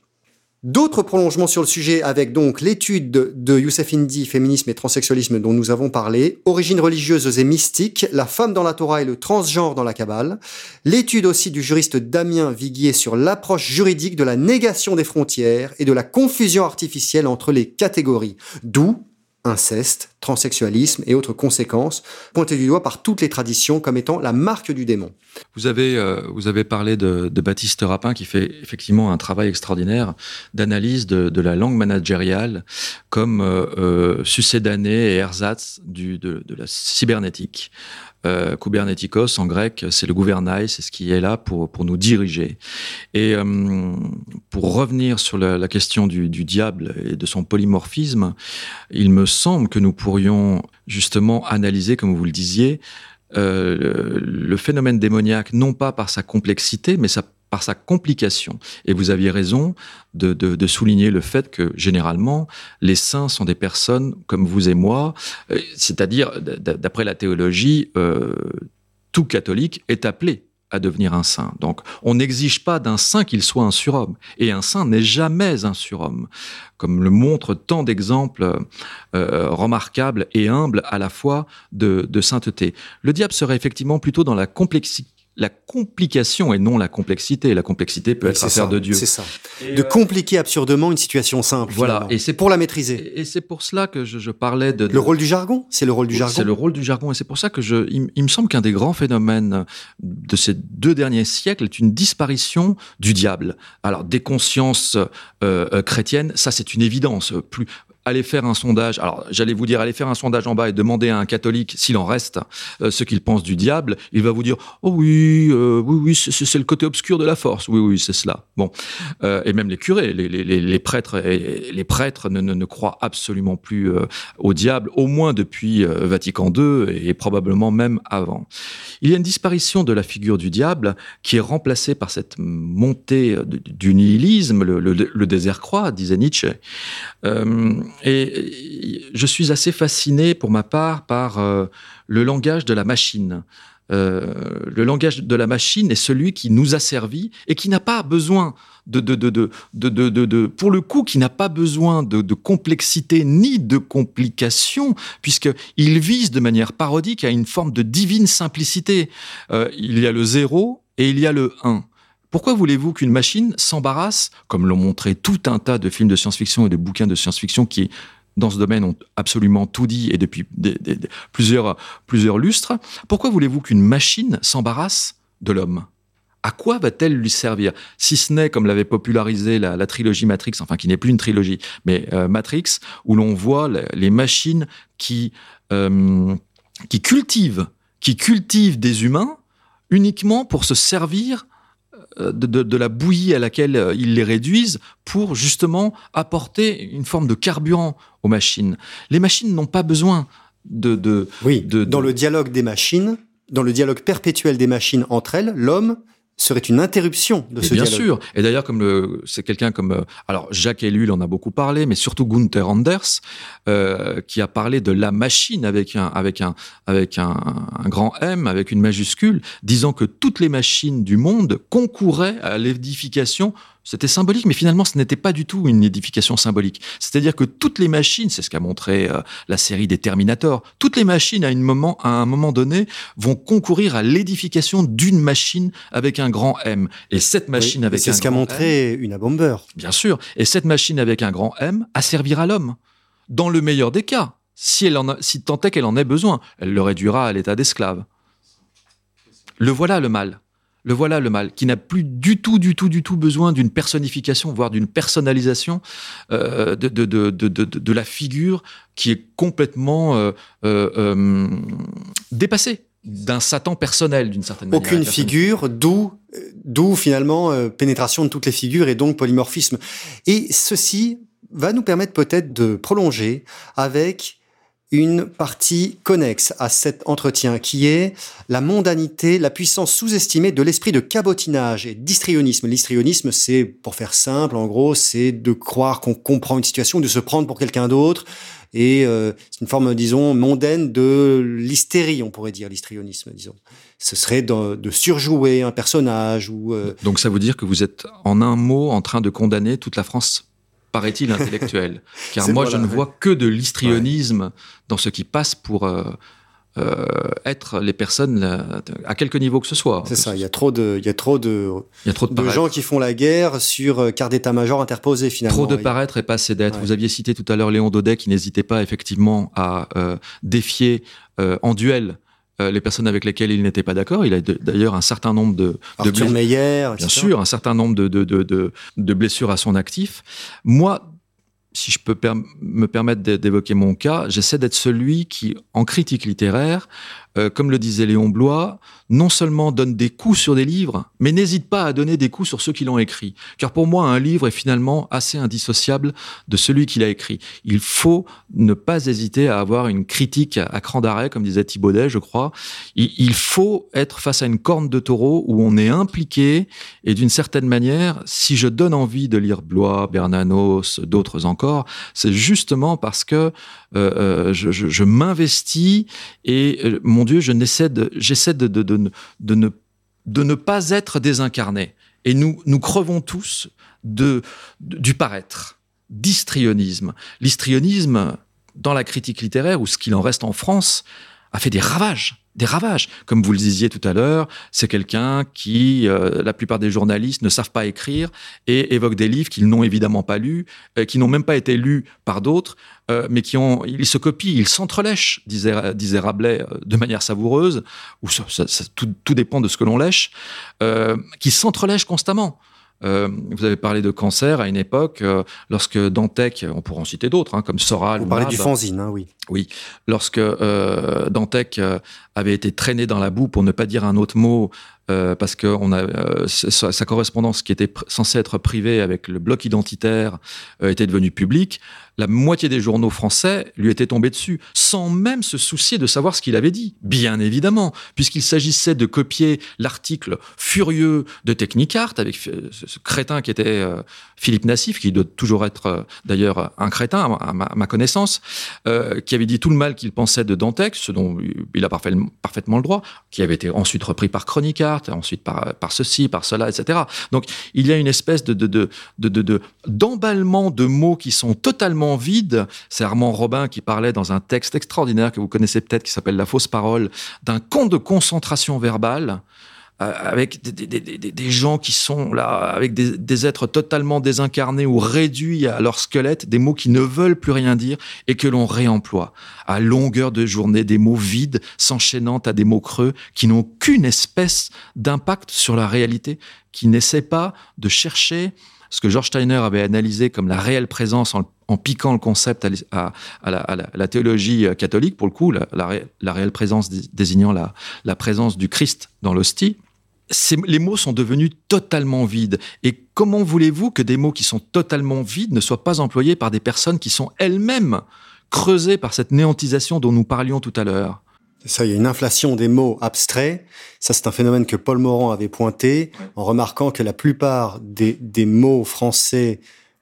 D'autres prolongements sur le sujet avec donc l'étude de, Youssef Indy, féminisme et transsexualisme dont nous avons parlé, origines religieuses et mystiques, la femme dans la Torah et le transgenre dans la Kabbale, l'étude aussi du juriste Damien Viguier sur l'approche juridique de la négation des frontières et de la confusion artificielle entre les catégories, d'où inceste, transsexualisme et autres conséquences, pointées du doigt par toutes les traditions comme étant la marque du démon. Vous avez, euh, vous avez parlé de, de, Baptiste Rapin qui fait effectivement un travail extraordinaire d'analyse de, la langue managériale comme euh, euh, et ersatz du, de, de la cybernétique. Euh, Kubernetikos en grec, c'est le gouvernail, c'est ce qui est là pour, pour nous diriger. Et euh, pour revenir sur la, question du, diable et de son polymorphisme, il me semble que nous pourrions justement analyser, comme vous le disiez, euh, le, phénomène démoniaque, non pas par sa complexité, mais sa par sa complication. Et vous aviez raison de, souligner le fait que généralement, les saints sont des personnes comme vous et moi, euh, c'est-à-dire, d'après la théologie, euh, tout catholique est appelé à devenir un saint. Donc, on n'exige pas d'un saint qu'il soit un surhomme. Et un saint n'est jamais un surhomme, comme le montrent tant d'exemples euh, remarquables et humbles à la fois de sainteté. Le diable serait effectivement plutôt dans la complexité la complication et non la complexité. La complexité peut être affaire ça, de Dieu. C'est ça. Et, de euh, compliquer absurdement une situation simple. Voilà. finalement. Et c'est pour la maîtriser. Et, c'est pour cela que je, je parlais de, de- Le rôle du jargon, c'est le rôle du jargon. C'est le rôle du jargon. Et c'est pour ça que je, il, il me semble qu'un des grands phénomènes de ces deux derniers siècles est une disparition du diable. Alors, des consciences euh, euh, chrétiennes, ça c'est une évidence. Plus aller faire un sondage. Alors, j'allais vous dire, aller faire un sondage en bas et demander à un catholique s'il en reste euh, ce qu'il pense du diable. Il va vous dire, oh oui, euh, oui, oui, c'est le côté obscur de la force. Oui, oui, c'est cela. Bon, Euh, et même les curés, les, prêtres, les prêtres ne, croient absolument plus euh, au diable, au moins depuis euh, Vatican II et, probablement même avant. Il y a une disparition de la figure du diable qui est remplacée par cette montée du, nihilisme, le, le, le désert croix, disait Nietzsche. Et je suis assez fasciné pour ma part par euh, le langage de la machine. Euh, le langage de la machine est celui qui nous a servi et qui n'a pas besoin de, de, de, de, de, de, pour le coup, qui n'a pas besoin de, complexité ni de complication, puisqu'il vise de manière parodique à une forme de divine simplicité. Euh, il y a le zéro et il y a le 1. Pourquoi voulez-vous qu'une machine s'embarrasse, comme l'ont montré tout un tas de films de science-fiction et de bouquins de science-fiction qui, dans ce domaine, ont absolument tout dit et depuis plusieurs, plusieurs lustres? Pourquoi voulez-vous qu'une machine s'embarrasse de l'homme? À quoi va-t-elle lui servir? Si ce n'est, comme l'avait popularisé la, trilogie Matrix, enfin qui n'est plus une trilogie, mais euh, Matrix, où l'on voit les, les, machines qui, euh, qui cultivent, qui cultivent des humains uniquement pour se servir de, de, de, la bouillie à laquelle euh, ils les réduisent pour justement apporter une forme de carburant aux machines. Les machines n'ont pas besoin de... de oui, de, dans le dialogue des machines, dans le dialogue perpétuel des machines entre elles, l'homme serait une interruption de ce bien dialogue. sûr. Et d'ailleurs, comme le, c'est quelqu'un comme euh, alors Jacques Ellul en a beaucoup parlé, mais surtout Gunther Anders euh, qui a parlé de la machine avec un avec un avec un, un, grand M avec une majuscule, disant que toutes les machines du monde concouraient à l'édification. C'était symbolique, mais finalement, ce n'était pas du tout une édification symbolique. C'est-à-dire que toutes les machines, c'est ce qu'a montré euh, la série des Terminators, toutes les machines, à, une moment, à un moment donné, vont concourir à l'édification d'une machine avec un grand M. Et cette machine oui, avec un C'est ce qu'a montré M, une Bomber. Bien sûr. Et cette machine avec un grand M asservira l'homme. Dans le meilleur des cas, si, elle en a, si tant est qu'elle en ait besoin, elle le réduira à l'état d'esclave. Le voilà le mal le voilà le mal, qui n'a plus du tout, du tout, du tout besoin d'une personnification, voire d'une personnalisation euh, de, de, de, de, de la figure qui est complètement euh, euh, dépassée d'un Satan personnel, d'une certaine manière. Aucune figure, d'où, d'où finalement pénétration de toutes les figures et donc polymorphisme. Et ceci va nous permettre peut-être de prolonger avec une partie connexe à cet entretien qui est la mondanité, la puissance sous-estimée de l'esprit de cabotinage et d'histrionisme. L'histrionisme, c'est, pour faire simple, en gros, c'est de croire qu'on comprend une situation, de se prendre pour quelqu'un d'autre. Et euh, c'est une forme, disons, mondaine de l'hystérie, on pourrait dire, l'histrionisme, disons. Ce serait de, de, surjouer un personnage ou... Euh... Donc ça veut dire que vous êtes, en un mot, en train de condamner toute la France paraît-il, intellectuel. Car moi, voilà, je ne ouais. vois que de l'histrionisme ouais. dans ce qui passe pour euh, euh, être les personnes là, à quelque niveau que ce soit. C'est ça, il y a trop de, il y a trop de, il y a trop de, de gens qui font la guerre sur euh, quart d'état-major interposé finalement. Trop de paraître et pas assez d'être. Ouais. Vous aviez cité tout à l'heure Léon Daudet qui n'hésitait pas effectivement à euh, défier en duel euh, les personnes avec lesquelles il n'était pas d'accord. Il a d'ailleurs un certain nombre de, de blessures, Meyer, bien sûr, un certain nombre de, de, de, de, blessures à son actif. Moi, si je peux per me permettre d'évoquer mon cas, j'essaie d'être celui qui, en critique littéraire, euh, comme le disait Léon Blois, non seulement donne des coups sur des livres, mais n'hésite pas à donner des coups sur ceux qui l'ont écrit. Car pour moi, un livre est finalement assez indissociable de celui qui l'a écrit. Il faut ne pas hésiter à avoir une critique à, cran d'arrêt, comme disait Thibaudet, je crois. Il, faut être face à une corne de taureau où on est impliqué et d'une certaine manière, si je donne envie de lire Blois, Bernanos, d'autres encore, c'est justement parce que euh, je, je, je m'investis et euh, mon Je j'essaie de, de, de, de, de, ne, de ne pas être désincarné. Et nous, nous crevons tous de, du paraître, d'histrionisme. L'histrionisme, dans la critique littéraire, ou ce qu'il en reste en France, a fait des ravages. Des ravages. Comme vous le disiez tout à l'heure, c'est quelqu'un qui, euh, la plupart des journalistes ne savent pas écrire et évoquent des livres qu'ils n'ont évidemment pas lus, euh, qui n'ont même pas été lus par d'autres, euh, mais qui ont, ils se copient, ils s'entrelèchent, disait, Rabelais de manière savoureuse, ou ça, tout, dépend de ce que l'on lèche, qui s'entrelèchent constamment. Euh, vous avez parlé de cancer à une époque, euh, lorsque Dantec, on pourrait en citer d'autres, hein, comme Soral. Vous parlez du fanzine, hein, oui. Oui, lorsque euh, Dantec euh, avait été traîné dans la boue, pour ne pas dire un autre mot, euh, parce que euh, sa, correspondance qui était censée être privée avec le bloc identitaire euh, était devenue publique, la moitié des journaux français lui étaient tombés dessus, sans même se soucier de savoir ce qu'il avait dit, bien évidemment, puisqu'il s'agissait de copier l'article furieux de Technicart avec ce, crétin qui était Philippe Nassif, qui doit toujours être d'ailleurs un crétin à ma, connaissance, qui avait dit tout le mal qu'il pensait de Dantec, ce dont il a parfaitement le droit, qui avait été ensuite repris par Chronicart, ensuite par, ceci, par cela, etc. Donc il y a une espèce de, de, de, d'emballement de, mots qui sont totalement vides. C'est Armand Robin qui parlait dans un texte extraordinaire que vous connaissez peut-être, qui s'appelle La fausse parole, d'un conte de concentration verbale euh, avec des, gens qui sont là, avec des, êtres totalement désincarnés ou réduits à leur squelette, des mots qui ne veulent plus rien dire et que l'on réemploie à longueur de journée, des mots vides s'enchaînant à des mots creux qui n'ont qu'une espèce d'impact sur la réalité, qui n'essaient pas de chercher ce que George Steiner avait analysé comme la réelle présence en, piquant le concept à, la, théologie catholique, pour le coup, la, réelle présence désignant la présence du Christ dans l'hostie les mots sont devenus totalement vides. Et comment voulez-vous que des mots qui sont totalement vides ne soient pas employés par des personnes qui sont elles-mêmes creusées par cette néantisation dont nous parlions tout à l'heure. Ça, il y a une inflation des mots abstraits. Ça, c'est un phénomène que Paul Morand avait pointé en remarquant que la plupart des, mots français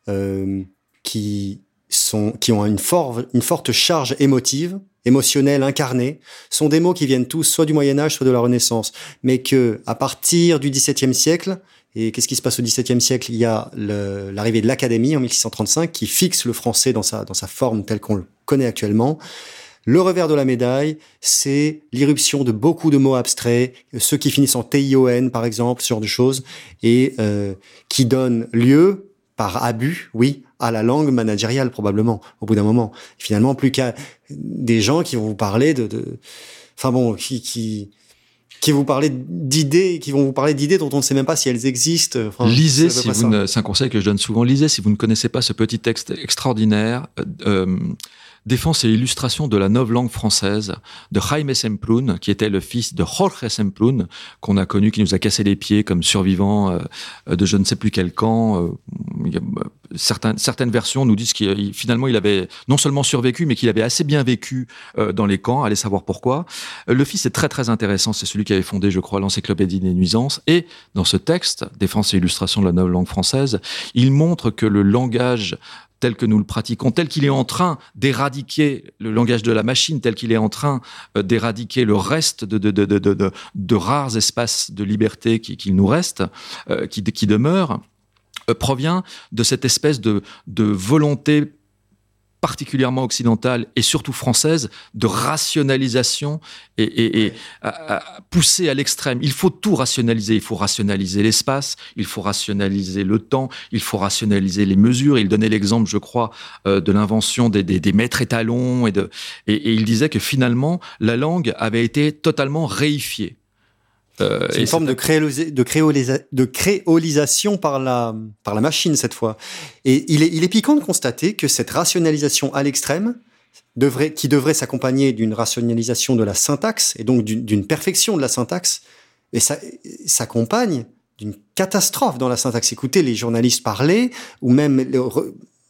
euh, qui sont qui ont une, une forte charge émotive, émotionnelle, incarnée, sont des mots qui viennent tous soit du Moyen Âge, soit de la Renaissance, mais que à partir du XVIIe siècle, et qu'est-ce qui se passe au XVIIe siècle? Il y a l'arrivée de l'Académie en 1635 qui fixe le français dans sa, dans sa forme telle qu'on le connaît actuellement. Le revers de la médaille, c'est l'irruption de beaucoup de mots abstraits, ceux qui finissent en TION par exemple, ce genre de choses, et euh, qui donnent lieu, par abus, oui, à la langue managériale probablement au bout d'un moment. Finalement, plus qu'à des gens qui vont vous parler de, de... enfin bon, qui qui qui vous parler d'idées, qui vont vous parler d'idées dont on ne sait même pas si elles existent. lisez, si vous ne, c'est un conseil que je donne souvent. Lisez si vous ne connaissez pas ce petit texte extraordinaire. Euh, euh Défense et illustration de la nouvelle langue française de Jaime Semplun, qui était le fils de Jorge Semplun, qu'on a connu, qui nous a cassé les pieds comme survivant euh, de je ne sais plus quel camp. Euh, euh, certaines, certaines versions nous disent qu'il finalement il avait non seulement survécu, mais qu'il avait assez bien vécu dans les camps. Allez savoir pourquoi. Le fils est très très intéressant. C'est celui qui avait fondé, je crois, l'encyclopédie des nuisances. Et dans ce texte, Défense et illustration de la nouvelle langue française, il montre que le langage tel que nous le pratiquons, tel qu'il est en train d'éradiquer le langage de la machine, tel qu'il est en train euh, d'éradiquer le reste de, rares espaces de liberté qu'il qui nous reste, euh, qui, demeurent, euh, provient de cette espèce de volonté particulièrement occidentale et surtout française de rationalisation et, et, à, l'extrême. Il faut tout rationaliser. Il faut rationaliser l'espace, il faut rationaliser le temps, il faut rationaliser les mesures. Il donnait l'exemple, je crois, euh, de l'invention des, des, des, maîtres étalons et, de, et, et il disait que finalement la langue avait été totalement réifiée. Euh, c'est une forme de, de, de, créolisation par la, par la machine cette fois. Et il est, il est piquant de constater que cette rationalisation à l'extrême, devrait, qui devrait s'accompagner d'une rationalisation de la syntaxe et donc d'une perfection de la syntaxe, et ça s'accompagne d'une catastrophe dans la syntaxe. Écoutez les journalistes parler, ou même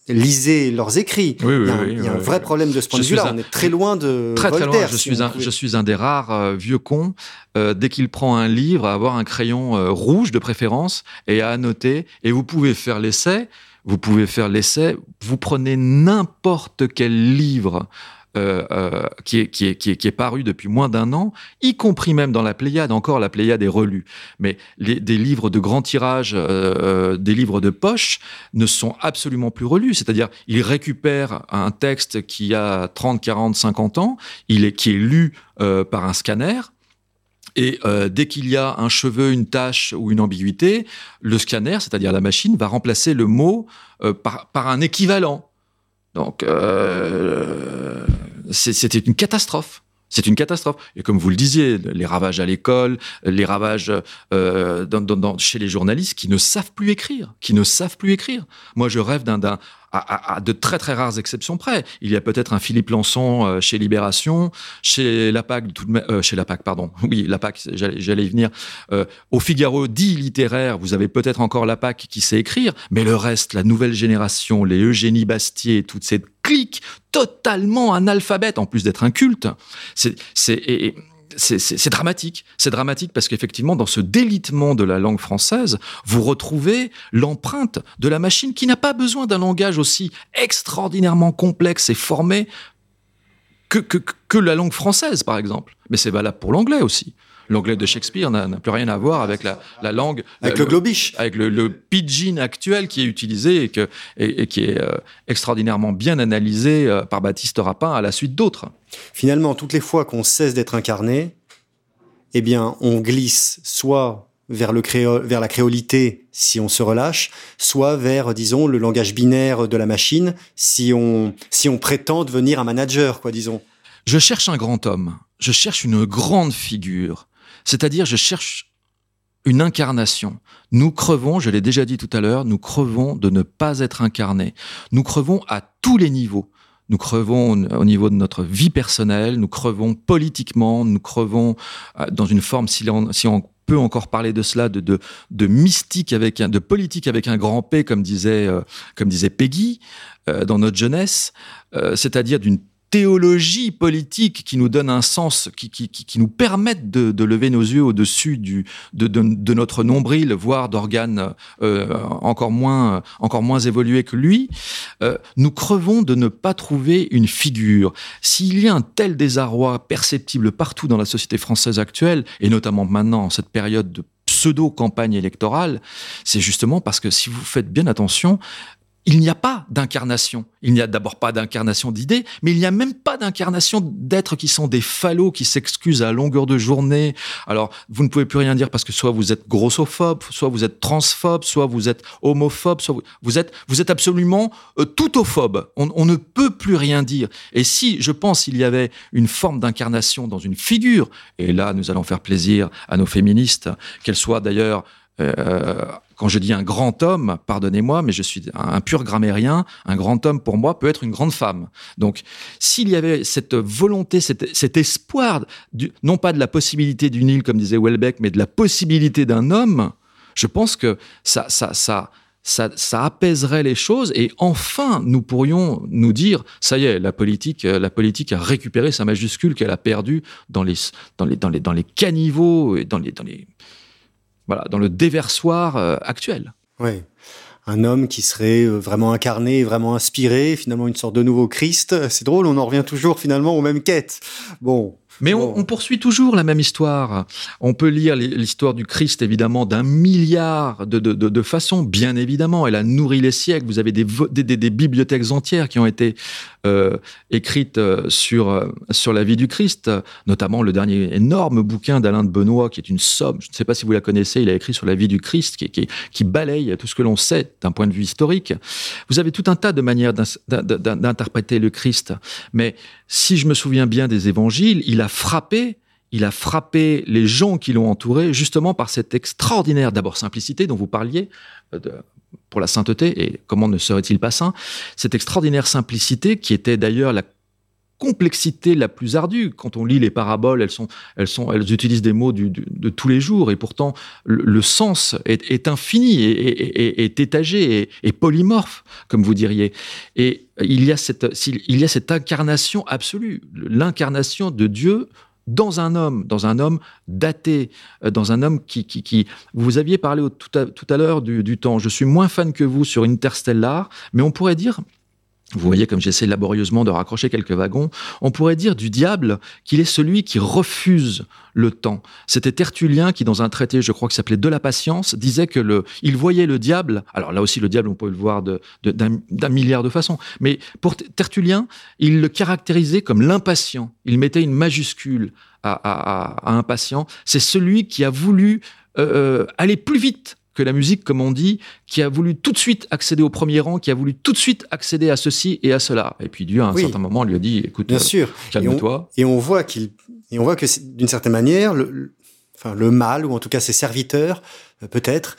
lisez leurs écrits. Oui, oui, il y a, un, vrai problème de ce point de vue-là. On est très loin de très, Voltaire. Très loin. Je, suis un, je suis un des rares euh, vieux cons, euh, dès qu'il prend un livre, à avoir un crayon euh, rouge de préférence et à annoter. Et vous pouvez faire l'essai. Vous pouvez faire l'essai. Vous prenez n'importe quel livre euh, euh, qui, est, qui, est, qui, est, qui, est, paru depuis moins d'un an, y compris même dans la Pléiade, encore la Pléiade est relue. Mais les, des livres de grand tirage, euh, des livres de poche, ne sont absolument plus relus. C'est-à-dire, ils récupèrent un texte qui a 30, 40, 50 ans, il est, qui est lu par un scanner, et dès qu'il y a un cheveu, une tache ou une ambiguïté, le scanner, c'est-à-dire la machine, va remplacer le mot par, par, un équivalent. Donc, euh, c'était une catastrophe. C'est une catastrophe. Et comme vous le disiez, les ravages à l'école, les ravages euh, chez les journalistes qui ne savent plus écrire, qui ne savent plus écrire. Moi, je rêve d'un à, de très très rares exceptions près. Il y a peut-être un Philippe Lançon euh, chez Libération, chez la PAC, euh, chez pardon. Oui, la PAC, j'allais y venir. Au Figaro dit littéraire, vous avez peut-être encore la PAC qui sait écrire, mais le reste, la nouvelle génération, les Eugénie Bastier, toute cette clique totalement analphabète, en plus d'être un culte, c'est c'est dramatique. C'est dramatique parce qu'effectivement, dans ce délitement de la langue française, vous retrouvez l'empreinte de la machine qui n'a pas besoin d'un langage aussi extraordinairement complexe et formé que, que la langue française, par exemple. Mais c'est valable pour l'anglais aussi. L'anglais de Shakespeare n'a plus rien à voir avec la, la langue. Avec le, globish. Avec le, le, pidgin actuel qui est utilisé et, que, et, et qui est euh, extraordinairement bien analysé euh, par Baptiste Rapin à la suite d'autres. Finalement, toutes les fois qu'on cesse d'être incarné, eh bien, on glisse soit vers, le créole, vers la créolité si on se relâche, soit vers, disons, le langage binaire de la machine si on, si on prétend devenir un manager, quoi, disons. Je cherche un grand homme, je cherche une grande figure, c'est-à-dire je cherche une incarnation. Nous crevons, je l'ai déjà dit tout à l'heure, nous crevons de ne pas être incarnés. Nous crevons à tous les niveaux. Nous crevons au niveau de notre vie personnelle, nous crevons politiquement, nous crevons euh, dans une forme, si on, peut encore parler de cela, de, mystique avec un, de politique avec un grand P, comme disait, euh, comme disait Peggy euh, dans notre jeunesse, c'est-à-dire d'une théologie politique qui nous donne un sens, qui, qui, qui nous permettent de, de, lever nos yeux au-dessus du, de, de, de, notre nombril, voire d'organes euh, encore moins encore moins évolués que lui, euh, nous crevons de ne pas trouver une figure. S'il y a un tel désarroi perceptible partout dans la société française actuelle, et notamment maintenant en cette période de pseudo-campagne électorale, c'est justement parce que si vous faites bien attention, il n'y a pas d'incarnation. Il n'y a d'abord pas d'incarnation d'idées, mais il n'y a même pas d'incarnation d'êtres qui sont des fallots, qui s'excusent à longueur de journée. Alors, vous ne pouvez plus rien dire parce que soit vous êtes grossophobe, soit vous êtes transphobe, soit vous êtes homophobe, soit vous, êtes, vous êtes absolument euh, toutophobe. On, on, ne peut plus rien dire. Et si, je pense, il y avait une forme d'incarnation dans une figure, et là, nous allons faire plaisir à nos féministes, qu'elles soient d'ailleurs euh, quand je dis un grand homme, pardonnez-moi, mais je suis un pur grammairien, un grand homme pour moi peut être une grande femme. Donc, s'il y avait cette volonté, cet, espoir, non pas de la possibilité d'une île, comme disait Welbeck, mais de la possibilité d'un homme, je pense que ça, apaiserait les choses et enfin nous pourrions nous dire ça y est la politique la politique a récupéré sa majuscule qu'elle a perdue dans les dans caniveaux et dans les voilà, dans le déversoir euh, actuel. Oui. Un homme qui serait euh, vraiment incarné, vraiment inspiré, finalement une sorte de nouveau Christ. C'est drôle, on en revient toujours finalement aux mêmes quêtes. Bon, mais on, on, poursuit toujours la même histoire. On peut lire l'histoire du Christ, évidemment, d'un milliard de, de, de, de, façons, bien évidemment. Elle a nourri les siècles. Vous avez des, des, des, des bibliothèques entières qui ont été euh, écrites euh, sur, euh, sur la vie du Christ, notamment le dernier énorme bouquin d'Alain de Benoît, qui est une somme, je ne sais pas si vous la connaissez, il a écrit sur la vie du Christ, qui, qui, qui balaye tout ce que l'on sait d'un point de vue historique. Vous avez tout un tas de manières d'interpréter le Christ. Mais si je me souviens bien des évangiles, il a frappé il a frappé les gens qui l'ont entouré justement par cette extraordinaire d'abord simplicité dont vous parliez euh, pour la sainteté et comment ne serait-il pas saint cette extraordinaire simplicité qui était d'ailleurs la complexité la plus ardue. Quand on lit les paraboles, elles sont, elles sont, elles utilisent des mots de tous les jours et pourtant le, sens est, est, infini est, est, étagé et, polymorphe, comme vous diriez. Et il y a cette, il y a cette incarnation absolue, l'incarnation de Dieu dans un homme, dans un homme daté, dans un homme qui, qui, vous aviez parlé tout à, tout à l'heure du temps. Je suis moins fan que vous sur Interstellar, mais on pourrait dire vous voyez comme j'essaie laborieusement de raccrocher quelques wagons, on pourrait dire du diable qu'il est celui qui refuse le temps. C'était Tertullien qui, dans un traité, je crois, qui s'appelait De la patience, disait que le, il voyait le diable. Alors là aussi, le diable, on peut le voir d'un milliard de façons. Mais pour Tertullien, il le caractérisait comme l'impatient. Il mettait une majuscule à, à, à, impatient. C'est celui qui a voulu euh, euh aller plus vite que la musique, comme on dit, qui a voulu tout de suite accéder au premier rang, qui a voulu tout de suite accéder à ceci et à cela. Et puis Dieu, à un certain moment, lui a dit, écoute, bien sûr, calme-toi. Et, on voit qu'il, et on voit que d'une certaine manière, le, enfin le mal ou en tout cas ses serviteurs, euh, peut-être,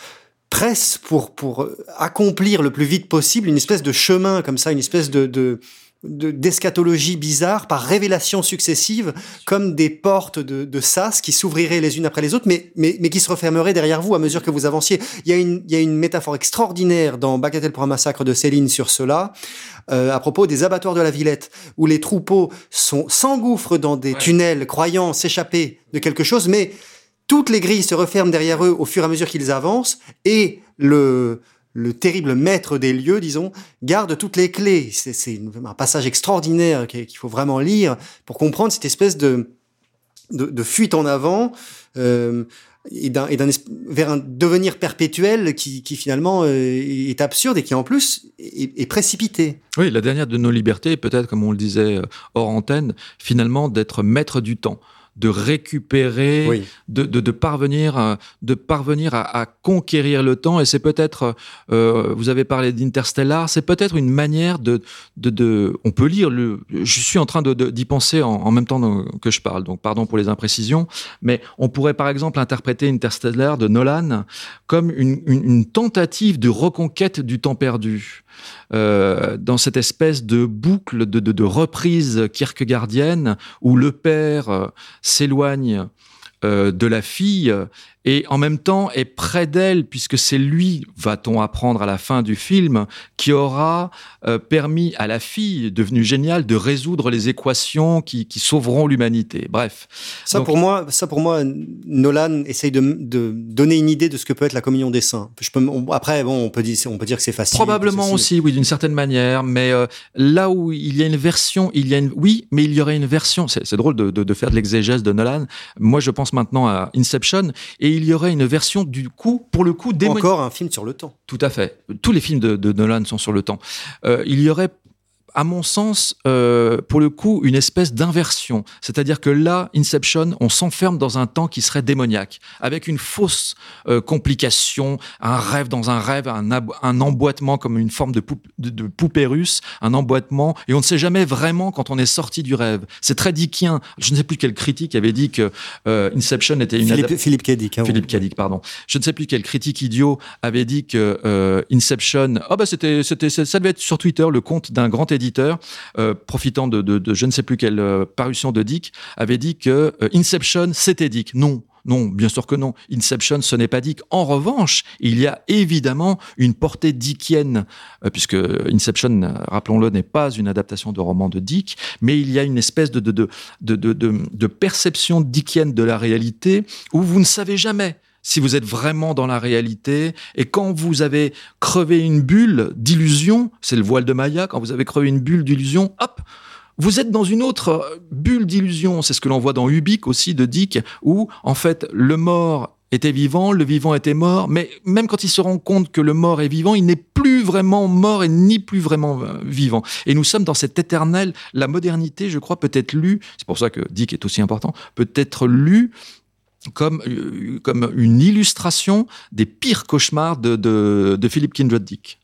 pressent pour pour euh, accomplir le plus vite possible une espèce de chemin comme ça, une espèce de, de d'eschatologie bizarre par révélation successive, comme des portes de, de sas qui s'ouvriraient les unes après les autres, mais, mais, mais qui se refermeraient derrière vous à mesure que vous avanciez. Il y a une, il y a une métaphore extraordinaire dans Bagatelle pour un massacre de Céline sur cela, euh, à propos des abattoirs de la Villette, où les troupeaux sont s'engouffrent dans des tunnels, croyant s'échapper de quelque chose, mais toutes les grilles se referment derrière eux au fur et à mesure qu'ils avancent, et le le terrible maître des lieux, disons, garde toutes les clés. C'est un passage extraordinaire qu'il faut vraiment lire pour comprendre cette espèce de, de, fuite en avant euh, et, d'un, vers un devenir perpétuel qui, finalement euh, est absurde et qui en plus est, est, précipité. Oui, la dernière de nos libertés, peut-être comme on le disait euh, hors antenne, finalement d'être maître du temps de récupérer, de, de, de, parvenir, de parvenir à, à, conquérir le temps. Et c'est peut-être, euh, vous avez parlé d'Interstellar, c'est peut-être une manière de, de, de, on peut lire le, je suis en train de, d'y penser en, en, même temps que je parle, donc pardon pour les imprécisions, mais on pourrait par exemple interpréter Interstellar de Nolan comme une, une, une tentative de reconquête du temps perdu. Euh, dans cette espèce de boucle de, de, reprise kierkegaardienne où le père euh, s'éloigne euh, de la fille et en même temps est près d'elle, puisque c'est lui, va-t-on apprendre à la fin du film, qui aura euh, permis à la fille, devenue géniale, de résoudre les équations qui, qui sauveront l'humanité. Bref. Ça, pour moi, ça, pour moi, Nolan essaye de, de, donner une idée de ce que peut être la communion des saints. Je peux, après, bon, on peut dire, on peut dire que c'est facile. Probablement aussi, oui, d'une certaine manière, mais euh, là où il y a une version, il y a une, oui, mais il y aurait une version. C'est drôle de, de, de faire de l'exégèse de Nolan. Moi, je pense maintenant à Inception et il y aurait une version du coup, pour le coup, démoniaque. Encore un film sur le temps. Tout à fait. Tous les films de, de Nolan sont sur le temps. Euh, il y aurait à mon sens, euh, pour le coup, une espèce d'inversion. C'est-à-dire que là, Inception, on s'enferme dans un temps qui serait démoniaque, avec une fausse euh, complication, un rêve dans un rêve, un, un emboîtement comme une forme de, de, de, poupée russe, un emboîtement, et on ne sait jamais vraiment quand on est sorti du rêve. C'est très dickien. Je ne sais plus quel critique avait dit que euh, Inception était une... Philippe, Philippe. Hein, Philippe Cadic, pardon. Je ne sais plus quel critique idiot avait dit que euh, Inception... Oh bah c'était, c'était, ça devait être sur Twitter, le compte d'un grand éditeur euh, profitant de, je ne sais plus quelle euh, parution de Dick, avait dit que euh, Inception, c'était Dick. Non, non, bien sûr que non. Inception, ce n'est pas Dick. En revanche, il y a évidemment une portée dickienne, puisque Inception, rappelons-le, n'est pas une adaptation de roman de Dick, mais il y a une espèce de, de, de, de perception dickienne de la réalité où vous ne savez jamais si vous êtes vraiment dans la réalité. Et quand vous avez crevé une bulle d'illusion, c'est le voile de Maya, quand vous avez crevé une bulle d'illusion, hop, vous êtes dans une autre bulle d'illusion. C'est ce que l'on voit dans Ubik aussi de Dick, où en fait le mort était vivant, le vivant était mort, mais même quand il se rend compte que le mort est vivant, il n'est plus vraiment mort et ni plus vraiment euh, vivant. Et nous sommes dans cet éternel, la modernité, je crois, peut être lue, c'est pour ça que Dick est aussi important, peut être lue comme, euh, comme une illustration des pires cauchemars de, de, de Philippe Kindred Dick.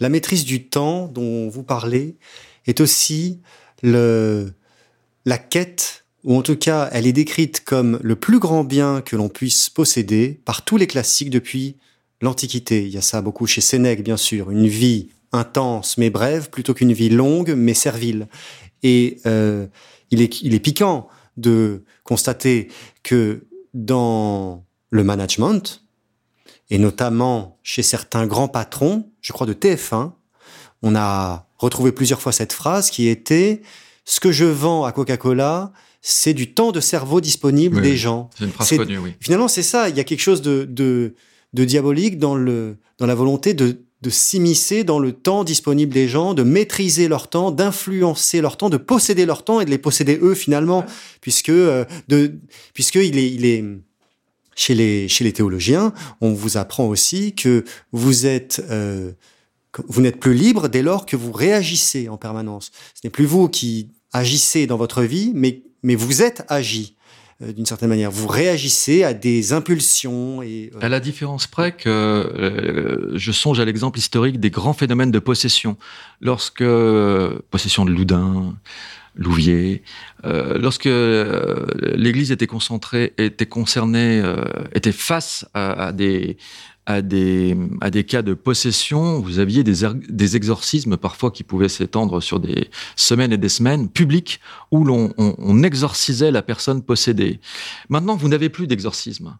La maîtrise du temps dont vous parlez est aussi le, la quête, ou en tout cas elle est décrite comme le plus grand bien que l'on puisse posséder par tous les classiques depuis l'Antiquité. Il y a ça beaucoup chez Sénèque, bien sûr, une vie intense mais brève plutôt qu'une vie longue mais servile. Et euh, il, est, il est piquant de constater que dans le management, et notamment chez certains grands patrons, je crois de TF1, on a retrouvé plusieurs fois cette phrase qui était ce que je vends à Coca-Cola, c'est du temps de cerveau disponible des gens. C'est une phrase connue, oui. Finalement, c'est ça. Il y a quelque chose de, de, de diabolique dans, le, dans la volonté de de s'immiscer dans le temps disponible des gens, de maîtriser leur temps, d'influencer leur temps, de posséder leur temps et de les posséder eux finalement, puisque euh, de, puisque il est, il est chez les chez les théologiens, on vous apprend aussi que vous êtes euh, vous n'êtes plus libre dès lors que vous réagissez en permanence. Ce n'est plus vous qui agissez dans votre vie, mais mais vous êtes agi. Euh, d'une certaine manière. Vous réagissez à des impulsions. Et, euh, À la différence près que euh, je songe à l'exemple historique des grands phénomènes de possession. Lorsque, possession de Loudun, Louvier, lorsque l'Église était concentrée, était concernée, était face à des à des, à des cas de possession, vous aviez des, er, des exorcismes parfois qui pouvaient s'étendre sur des semaines et des semaines, publics, où l'on on, on exorcisait la personne possédée. Maintenant, vous n'avez plus d'exorcisme.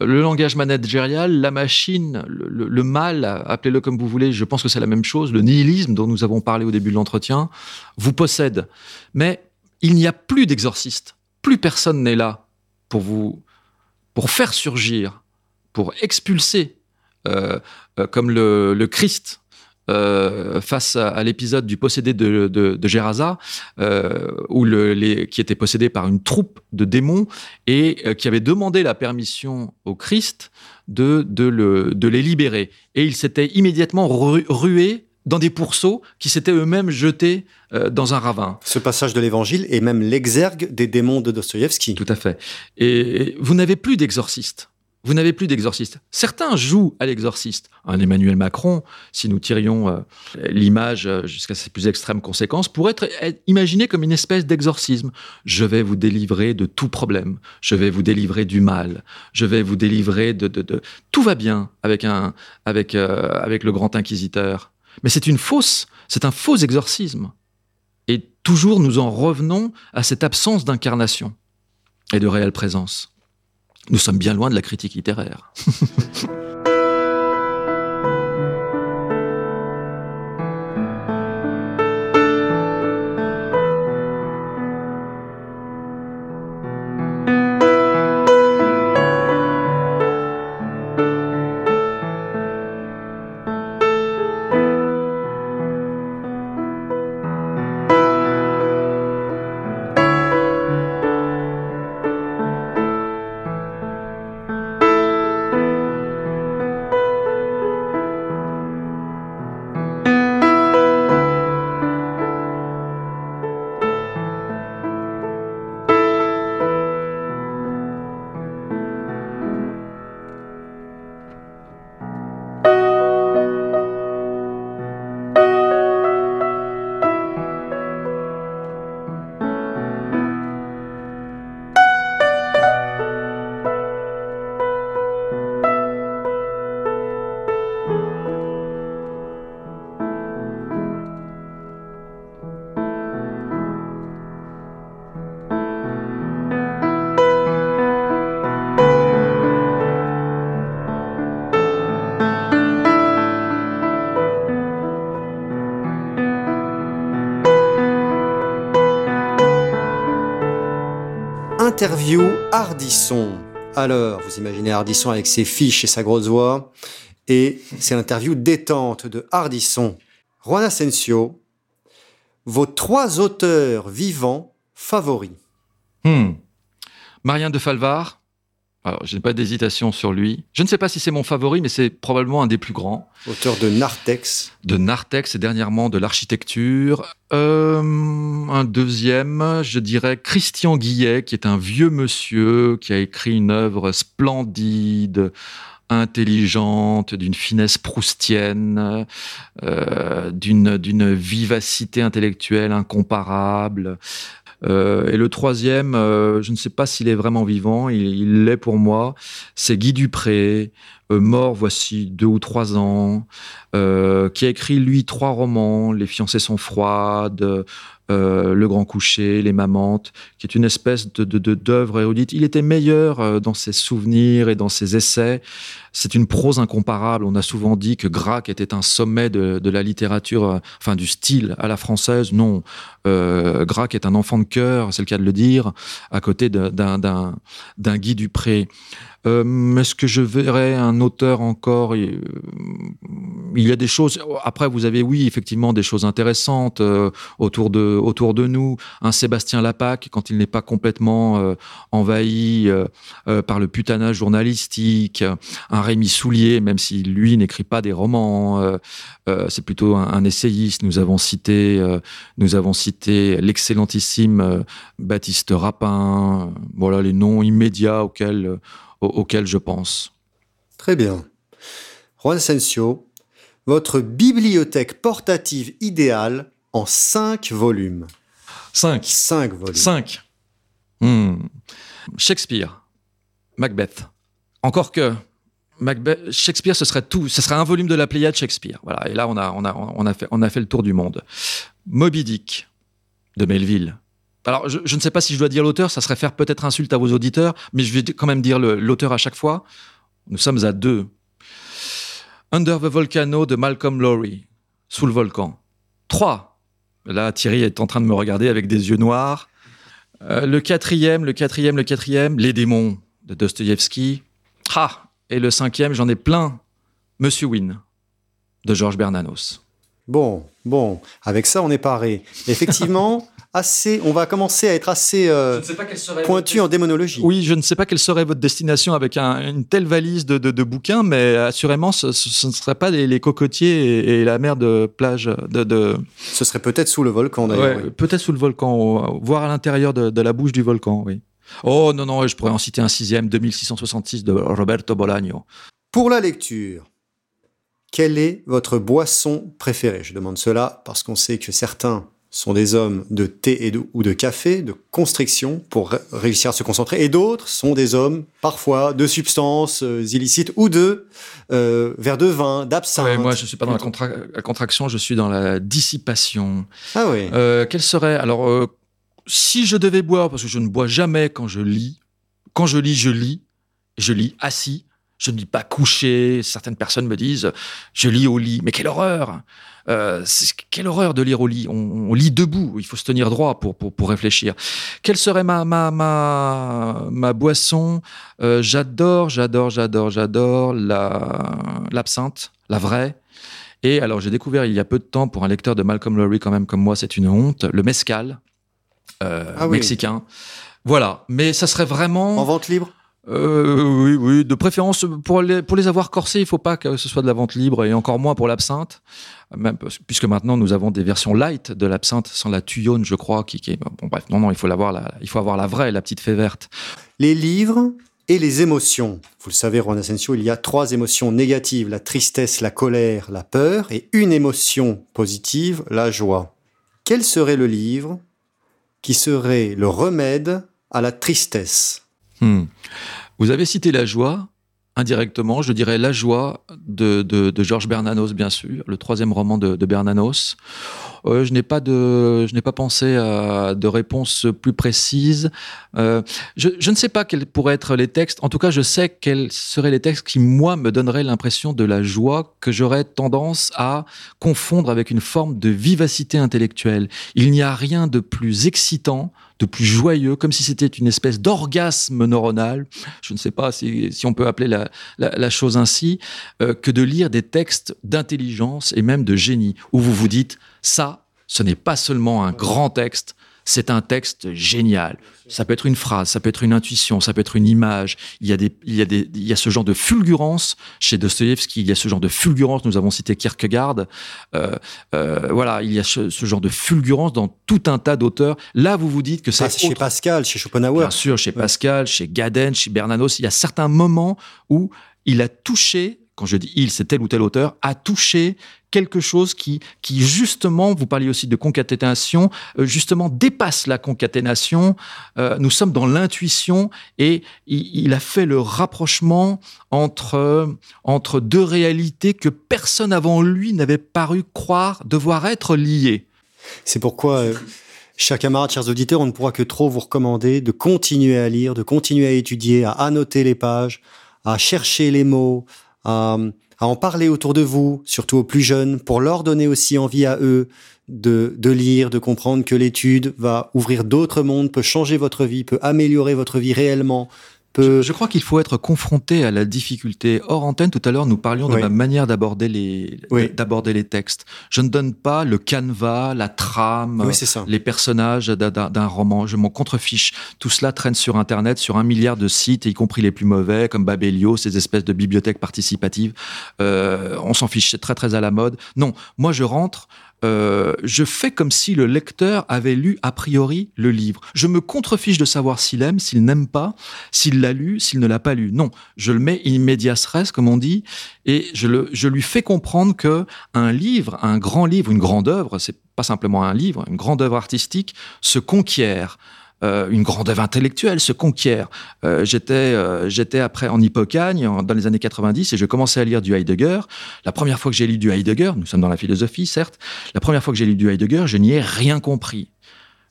Le langage managérial, la machine, le, le, le mal, appelez-le comme vous voulez, je pense que c'est la même chose, le nihilisme dont nous avons parlé au début de l'entretien, vous possède. Mais il n'y a plus d'exorciste. Plus personne n'est là pour vous, pour faire surgir pour expulser, euh, euh, comme le, le Christ euh, face à, à l'épisode du possédé de, de, de Gérasa, euh, où le, les, qui était possédé par une troupe de démons et euh, qui avait demandé la permission au Christ de, de, le, de les libérer. Et il s'était immédiatement ru, rué dans des pourceaux qui s'étaient eux-mêmes jetés euh, dans un ravin. Ce passage de l'évangile est même l'exergue des démons de Dostoïevski. Tout à fait. Et vous n'avez plus d'exorciste vous n'avez plus d'exorciste. Certains jouent à l'exorciste. Un Emmanuel Macron, si nous tirions euh, l'image euh, jusqu'à ses plus extrêmes conséquences, pourrait être, imaginé comme une espèce d'exorcisme. Je vais vous délivrer de tout problème. Je vais vous délivrer du mal. Je vais vous délivrer de... Tout va bien avec, euh, avec le grand inquisiteur. Mais c'est une fausse, c'est un faux exorcisme. Et toujours nous en revenons à cette absence d'incarnation et de réelle présence. Nous sommes bien loin de la critique littéraire. Alors, vous imaginez Hardisson avec ses fiches et sa grosse voix. Et c'est l'interview détente de Hardisson. Juan Asensio, vos trois auteurs vivants favoris. Hmm. Marien de Falvar. Alors, je n'ai pas d'hésitation sur lui. Je ne sais pas si c'est mon favori, mais c'est probablement un des plus grands. Auteur de Narthex. De Narthex et dernièrement de l'architecture. Euh, un deuxième, je dirais Christian Guillet, qui est un vieux monsieur qui a écrit une œuvre splendide, intelligente, d'une finesse proustienne, euh, d'une d'une vivacité intellectuelle incomparable. Euh, et le troisième, euh, je ne sais pas s'il est vraiment vivant, il l'est pour moi, c'est Guy Dupré, mort voici deux ou trois ans, euh, qui a écrit lui trois romans, Les fiancées sont froides, euh, Le Grand Coucher, Les Mamantes, qui est une espèce de d'œuvre érudite. Il était meilleur euh, dans ses souvenirs et dans ses essais. C'est une prose incomparable. On a souvent dit que Grac était un sommet de, de la littérature, euh, enfin du style à la française. Non, euh, est un enfant de cœur, c'est le cas de le dire, à côté d'un Guy Dupré. Euh, Est-ce que je verrais un auteur encore euh, Il y a des choses. Après, vous avez oui, effectivement, des choses intéressantes euh, autour de autour de nous. Un Sébastien Lapac, quand il n'est pas complètement euh, envahi par le putanage journalistique. Un Rémi Soulier, même si lui n'écrit pas des romans, c'est plutôt un, un essayiste. Nous avons cité, nous avons cité l'excellentissime Baptiste Rapin. Voilà les noms immédiats auxquels, au- auxquels je pense. Très bien. Juan Asensio, votre bibliothèque portative idéale en cinq volumes. 5. Cinq volumes. 5. Shakespeare. Macbeth. Encore que Macbeth, Shakespeare, ce serait tout. Ce serait un volume de la Pléiade Shakespeare. Voilà. Et là, on a, on a, on a, fait, on a fait le tour du monde. Moby Dick de Melville. Alors, je, je ne sais pas si je dois dire l'auteur, ça serait faire peut-être insulte à vos auditeurs, mais je vais quand même dire l'auteur à chaque fois. Nous sommes à deux. Under the Volcano de Malcolm Lowry, sous le volcan. Trois. Là, Thierry est en train de me regarder avec des yeux noirs. Euh, le quatrième, le quatrième, le quatrième, Les démons de Dostoïevski. Ah Et le cinquième, j'en ai plein. Monsieur Wynne de Georges Bernanos. Bon, bon, avec ça, on est paré. Effectivement, assez, on va commencer à être assez euh, pointu en démonologie. Oui, je ne sais pas quelle serait votre destination avec un- une telle valise de, de- de bouquins, mais assurément, ce, ce- ce ne serait pas les, les cocotiers et, et la mer de plage. De, de- Ce serait peut-être sous le volcan d'ailleurs. Ouais, oui. Peut-être sous le volcan, voire à l'intérieur de, de la bouche du volcan, oui. Oh non, non, je pourrais en citer un sixième, 2666 de Roberto Bolaño. Pour la lecture, quelle est votre boisson préférée? Je demande cela parce qu'on sait que certains sont des hommes de thé et de- ou de café, de constriction pour ré- réussir à se concentrer, et d'autres sont des hommes parfois de substances euh, illicites ou de euh, verre de vin, d'absinthe. Ouais, moi, je ne suis pas dans la, contra- la contraction, je suis dans la dissipation. Ah oui. Euh, quel serait alors euh, si je devais boire parce que je ne bois jamais quand je lis. Quand je lis, je lis. Je lis assis. Je ne lis pas couché. Certaines personnes me disent je lis au lit. Mais quelle horreur Euh, Quelle horreur de lire au lit. On, on lit debout. Il faut se tenir droit pour, pour, pour réfléchir. Quelle serait ma, ma, ma, ma boisson? Euh, J'adore, j'adore, j'adore, j'adore la- l'absinthe, la vraie. Et alors, j'ai découvert il y a peu de temps, pour un lecteur de Malcolm Lowry, quand même, comme moi, c'est une honte, le mezcal euh, Ah oui. mexicain. Voilà. Mais ça serait vraiment. En vente libre? Euh, oui, oui. De préférence, pour les, pour les avoir corsés, il faut pas que ce soit de la vente libre et encore moins pour l'absinthe. Puisque maintenant, nous avons des versions light de l'absinthe sans la tuyonne, je crois, qui, qui. Bon, bref, non, non, il faut, l'avoir, la, il faut avoir la vraie, la petite fée verte. Les livres et les émotions. Vous le savez, Juan Asensio, il y a trois émotions négatives, la tristesse, la colère, la peur, et une émotion positive, la joie. Quel serait le livre qui serait le remède à la tristesse? Hmm. Vous avez cité la joie. Indirectement, je dirais La joie de, de, Georges Bernanos, bien sûr, le troisième roman de Bernanos. Euh, je n'ai pas de, je n'ai pas pensé à de réponse plus précise. Euh, je, ne sais pas quels pourraient être les textes. En tout cas, je sais quels seraient les textes qui, moi, me donneraient l'impression de la joie que j'aurais tendance à confondre avec une forme de vivacité intellectuelle. Il n'y a rien de plus excitant, de plus joyeux, comme si c'était une espèce d'orgasme neuronal. Je ne sais pas si, on peut appeler la chose ainsi, euh, que de lire des textes d'intelligence et même de génie, où vous vous dites, ça, ce n'est pas seulement un grand texte, c'est un texte génial. Ça peut être une phrase, ça peut être une intuition, ça peut être une image. Il y a, des, il y a, des, il y a ce genre de fulgurance chez Dostoïevski, il y a ce genre de fulgurance, nous avons cité Kierkegaard. Euh, euh, voilà, il y a ce, ce, genre de fulgurance dans tout un tas d'auteurs. Là, vous vous dites que c'est. Ah, chez Pascal, chez Schopenhauer. Bien sûr, chez Pascal, chez Gaden, chez Bernanos. Il y a certains moments où il a touché quand je dis il, c'est tel ou tel auteur, a touché quelque chose qui, qui justement, vous parliez aussi de concaténation, euh, justement dépasse la concaténation. Euh, nous sommes dans l'intuition et il, a fait le rapprochement entre, entre deux réalités que personne avant lui n'avait paru croire devoir être liées. C'est pourquoi, euh, chers camarades, chers auditeurs, on ne pourra que trop vous recommander de continuer à lire, de continuer à étudier, à annoter les pages, à chercher les mots, à, à, en parler autour de vous, surtout aux plus jeunes, pour leur donner aussi envie à eux de, de lire, de comprendre que l'étude va ouvrir d'autres mondes, peut changer votre vie, peut améliorer votre vie réellement, peu. Je, crois qu'il faut être confronté à la difficulté. Hors antenne, tout à l'heure, nous parlions de Oui. ma manière d'aborder les, Oui. d'aborder les textes. Je ne donne pas le canevas, la trame, Oui, les personnages d'un roman. Je m'en contrefiche. Tout cela traîne sur Internet, sur un milliard de sites, y compris les plus mauvais, comme Babelio, ces espèces de bibliothèques participatives. Euh, on s'en fiche, c'est très très à la mode. Non, moi je rentre. Euh, je fais comme si le lecteur avait lu a priori le livre. Je me contrefiche de savoir s'il aime, s'il n'aime pas, s'il l'a lu, s'il ne l'a pas lu. Non, je le mets in medias res, comme on dit, et je, le, je lui fais comprendre que un livre, un grand livre, une grande œuvre, c'est pas simplement un livre, une grande œuvre artistique, se conquiert. Euh, une grande œuvre intellectuelle se conquiert. Euh, j'étais, euh, j'étais après en Hippocagne dans les années 90 et je commençais à lire du Heidegger. La première fois que j'ai lu du Heidegger, nous sommes dans la philosophie, certes, la première fois que j'ai lu du Heidegger, je n'y ai rien compris.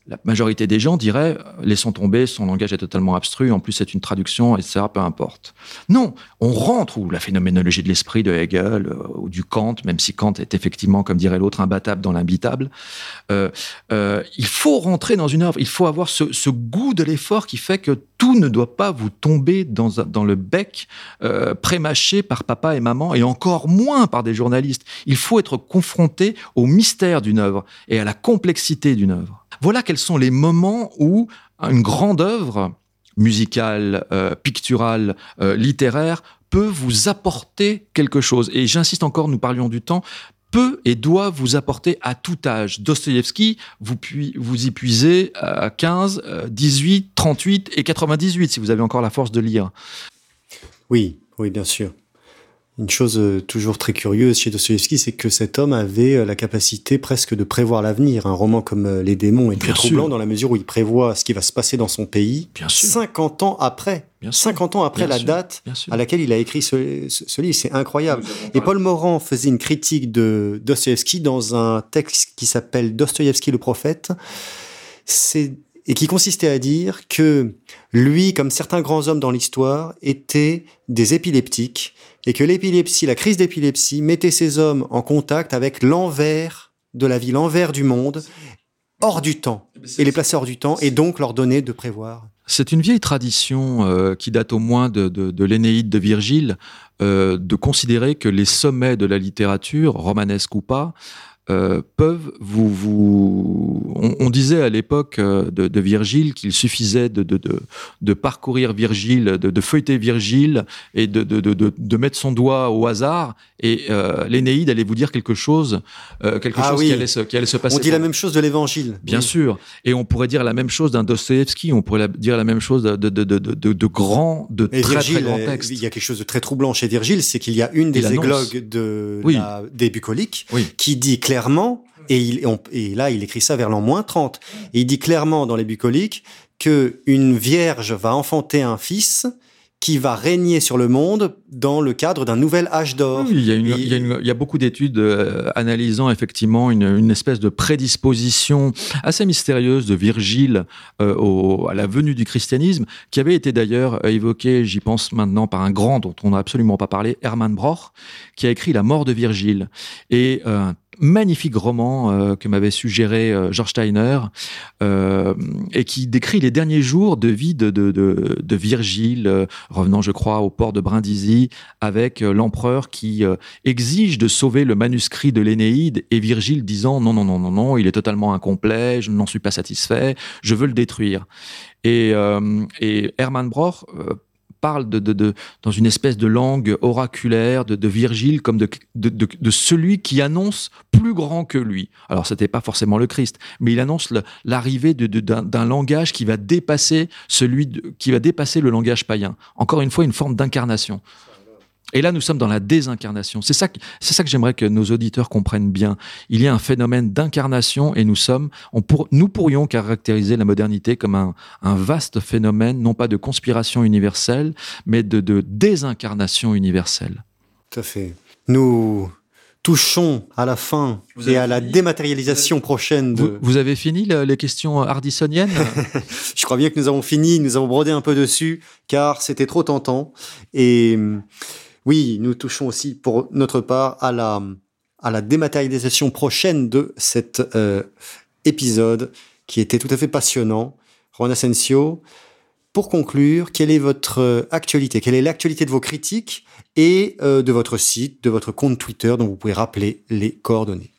La majorité des gens diraient euh, laissons tomber, son langage est totalement abstru, en plus c'est une traduction, etc. Peu importe. Non, on rentre ou la phénoménologie de l'esprit de Hegel euh, ou du Kant, même si Kant est effectivement, comme dirait l'autre, imbattable dans l'imbitable. Euh, euh, il faut rentrer dans une œuvre, il faut avoir ce, ce goût de l'effort qui fait que tout ne doit pas vous tomber dans, dans le bec euh, prémâché par papa et maman, et encore moins par des journalistes. Il faut être confronté au mystère d'une œuvre et à la complexité d'une œuvre. Voilà quels sont les moments où une grande œuvre musicale, euh, picturale, euh, littéraire peut vous apporter quelque chose. Et j'insiste encore, nous parlions du temps, peut et doit vous apporter à tout âge. Dostoïevski, vous, vous y puisez à 15, euh, 18, 38 et 98 si vous avez encore la force de lire. Oui, oui, bien sûr. Une chose euh, toujours très curieuse chez Dostoevsky, c'est que cet homme avait euh, la capacité presque de prévoir l'avenir. Un roman comme euh, Les démons est très Bien troublant sûr. dans la mesure où il prévoit ce qui va se passer dans son pays Bien sûr. 50 ans après. Bien sûr. 50 ans après Bien la sûr. date à laquelle il a écrit ce, ce- ce livre. C'est incroyable. Et Paul Morand faisait une critique de Dostoevsky dans un texte qui s'appelle Dostoevsky le prophète. C'est et qui consistait à dire que lui, comme certains grands hommes dans l'histoire, étaient des épileptiques et que l'épilepsie, la crise d'épilepsie, mettait ces hommes en contact avec l'envers de la vie, l'envers du monde, hors du temps, et les plaçait hors du temps, et donc leur donnait de prévoir. C'est une vieille tradition euh, qui date au moins de, de, de l'Énéide de Virgile, euh, de considérer que les sommets de la littérature, romanesque ou pas, euh, peuvent vous... vous... On, on disait à l'époque euh, de, de Virgile qu'il suffisait de, de, parcourir Virgile, de, feuilleter Virgile et de, de, de, de, de mettre son doigt au hasard et euh, l'Énéide allait vous dire quelque chose, euh, quelque Ah chose oui. qui, allait se, qui allait se passer. On dit la même chose de l'évangile. Bien Oui. sûr. Et on pourrait dire la même chose d'un Dostoevsky, on pourrait la- dire la même chose de, de, grands, de Et très, Virgile, très grands euh, textes. il y a quelque chose de très troublant chez Virgile, c'est qu'il y a une des églogues de Oui. la- des bucoliques qui dit clairement, et, il, et on- et là il écrit ça vers l'an moins 30, et il dit clairement dans les bucoliques que une vierge va enfanter un fils qui va régner sur le monde dans le cadre d'un nouvel âge d'or. Oui, il, y a une- Et- il, y a une- il y a beaucoup d'études euh, analysant effectivement une, une espèce de prédisposition assez mystérieuse de Virgile euh, au- à la venue du christianisme, qui avait été d'ailleurs euh, évoquée, j'y pense maintenant, par un grand dont on n'a absolument pas parlé, Hermann Broch, qui a écrit La mort de Virgile. Et euh, un magnifique roman euh, que m'avait suggéré euh, George Steiner euh, et qui décrit les derniers jours de vie de, de, de, de Virgile, euh, revenant, je crois, au port de Brindisi, avec euh, l'empereur qui exige de sauver le manuscrit de l'Énéide et Virgile disant non, non, non, non, non, il est totalement incomplet, je n'en suis pas satisfait, je veux le détruire. Et, et Hermann Broch parle dans une espèce de langue oraculaire de, Virgile comme de, celui qui annonce plus grand que lui. Alors, c'était pas forcément le Christ, mais il annonce l'arrivée d'un langage qui va dépasser celui qui va dépasser le langage païen. Encore une fois, une forme d'incarnation. Et là, nous sommes dans la désincarnation. C'est ça, que- c'est ça que j'aimerais que nos auditeurs comprennent bien. Il y a un phénomène d'incarnation et nous sommes, on pour, nous pourrions caractériser la modernité comme un, un vaste phénomène, non pas de conspiration universelle, mais de, de désincarnation universelle. Tout à fait. Nous touchons à la fin Vous et à la dématérialisation prochaine Vous, de... vous avez fini le- les questions hardissoniennes Je crois bien que nous avons fini, nous avons brodé un peu dessus, car c'était trop tentant. Et euh, oui, nous touchons aussi pour notre part à la, dématérialisation prochaine de cet euh, épisode qui était tout à fait passionnant. Juan Asensio, pour conclure, quelle est votre euh, actualité? Quelle est l'actualité de vos critiques et euh, de votre site, de votre compte Twitter dont vous pouvez rappeler les coordonnées?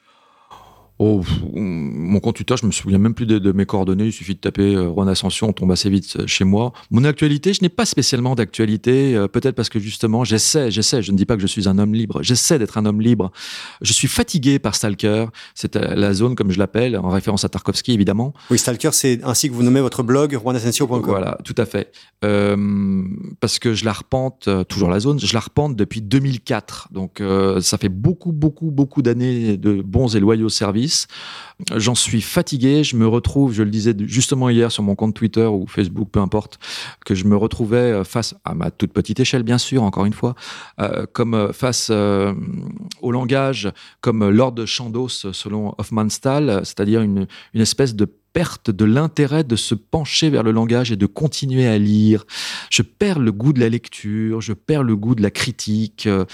Oh, mon compte Twitter, je me souviens même plus de, mes coordonnées. Il suffit de taper euh, Ron Ascension, on tombe assez vite euh, chez moi. Mon actualité, je n'ai pas spécialement d'actualité. Euh, peut-être parce que justement, j'essaie, j'essaie. Je ne dis pas que je suis un homme libre. J'essaie d'être un homme libre. Je suis fatigué par Stalker. C'est la zone, comme je l'appelle, en référence à Tarkovsky, évidemment. Oui, Stalker, c'est ainsi que vous nommez votre blog, ronasensio.com. Voilà, tout à fait. parce que je la repente, toujours la zone, je la repente depuis 2004. Donc, ça fait beaucoup, beaucoup, beaucoup d'années de bons et loyaux services J'en suis fatigué. Je me retrouve, je le disais justement hier sur mon compte Twitter ou Facebook, peu importe, que je me retrouvais euh, face à ma toute petite échelle, bien sûr, encore une fois, euh, comme euh, face au langage, comme Lord Chandos selon Hofmannsthal, c'est-à-dire une, une espèce de perte de l'intérêt de se pencher vers le langage et de continuer à lire. Je perds le goût de la lecture, je perds le goût de la critique, euh,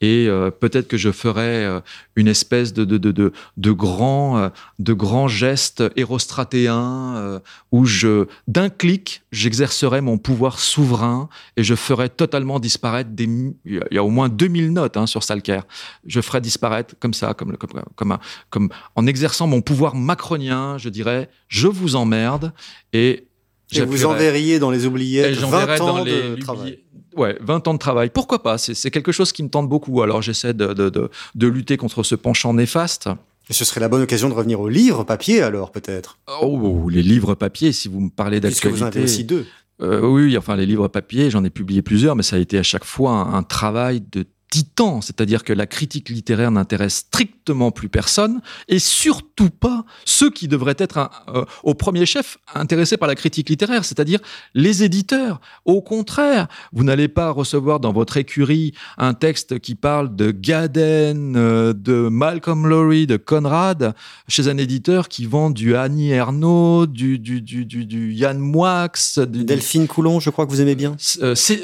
et euh, peut-être que je ferai euh, une espèce de, de, de, de, de grand, de grand geste érostratéen où je, d'un clic, j'exercerai mon pouvoir souverain et je ferai totalement disparaître des. Il y a au moins 2000 notes hein, sur Salker. Je ferai disparaître comme ça, comme, comme, comme en exerçant mon pouvoir macronien, je dirais je vous emmerde et et vous enverriez dans les oubliettes 20 ans de travail. Ouais, 20 ans de travail. Pourquoi pas? C'est quelque chose qui me tente beaucoup. Alors j'essaie de, de, de, de, lutter contre ce penchant néfaste. Et ce serait la bonne occasion de revenir aux livres papier alors peut-être? Oh, les livres papier, si vous me parlez d'actualité. Puisque vous en avez aussi deux. Euh, oui, enfin les livres papier, j'en ai publié plusieurs, mais ça a été à chaque fois un travail de titan, c'est-à-dire que la critique littéraire n'intéresse strictement plus personne, et surtout pas ceux qui devraient être euh, au premier chef intéressés par la critique littéraire, c'est-à-dire les éditeurs. Au contraire, vous n'allez pas recevoir dans votre écurie un texte qui parle de Gaden, euh, de Malcolm Lowry, de Conrad, chez un éditeur qui vend du Annie Ernaux, du, du, du, du, du Yann Moix, du, Delphine Coulon, je crois que vous aimez bien. Euh, c'est,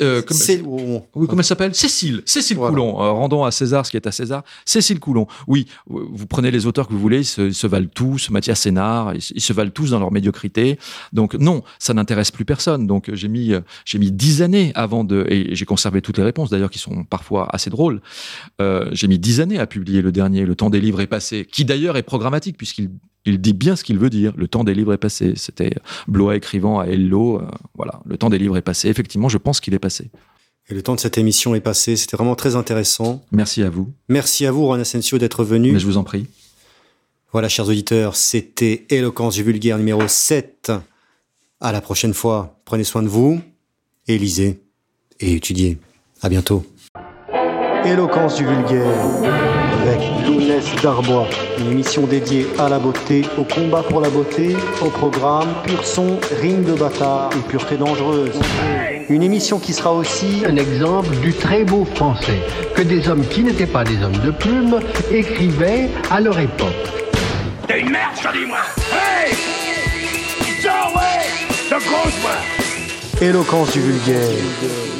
oui, comment elle s'appelle? Cécile. Cécile Coulon, euh, rendons à César ce qui est à César. Cécile Coulon, oui, vous prenez les auteurs que vous voulez, ils se, valent tous, Mathias Sénard, ils, se valent tous dans leur médiocrité. Donc non, ça n'intéresse plus personne. Donc j'ai mis, j'ai mis dix années avant de, et j'ai conservé toutes les réponses d'ailleurs qui sont parfois assez drôles. Euh, j'ai mis dix années à publier le dernier, Le temps des livres est passé, qui d'ailleurs est programmatique puisqu'il il dit bien ce qu'il veut dire. Le temps des livres est passé. C'était Blois écrivant à Hello. Euh, voilà, le temps des livres est passé. Effectivement, je pense qu'il est passé. Et le temps de cette émission est passé. C'était vraiment très intéressant. Merci à vous. Merci à vous, Ron Asensio, d'être venu. Mais je vous en prie. Voilà, chers auditeurs, c'était Éloquence du vulgaire numéro 7. À la prochaine fois. Prenez soin de vous, et lisez et étudiez. À bientôt. Éloquence du vulgaire avec Lounès Darbois, une émission dédiée à la beauté, au combat pour la beauté, au programme Pur son, rime de bâtard et pureté dangereuse. Une émission qui sera aussi un exemple du très beau français que des hommes qui n'étaient pas des hommes de plume écrivaient à leur époque. T'es une merde, je dis moi Hey moi Éloquence du vulgaire.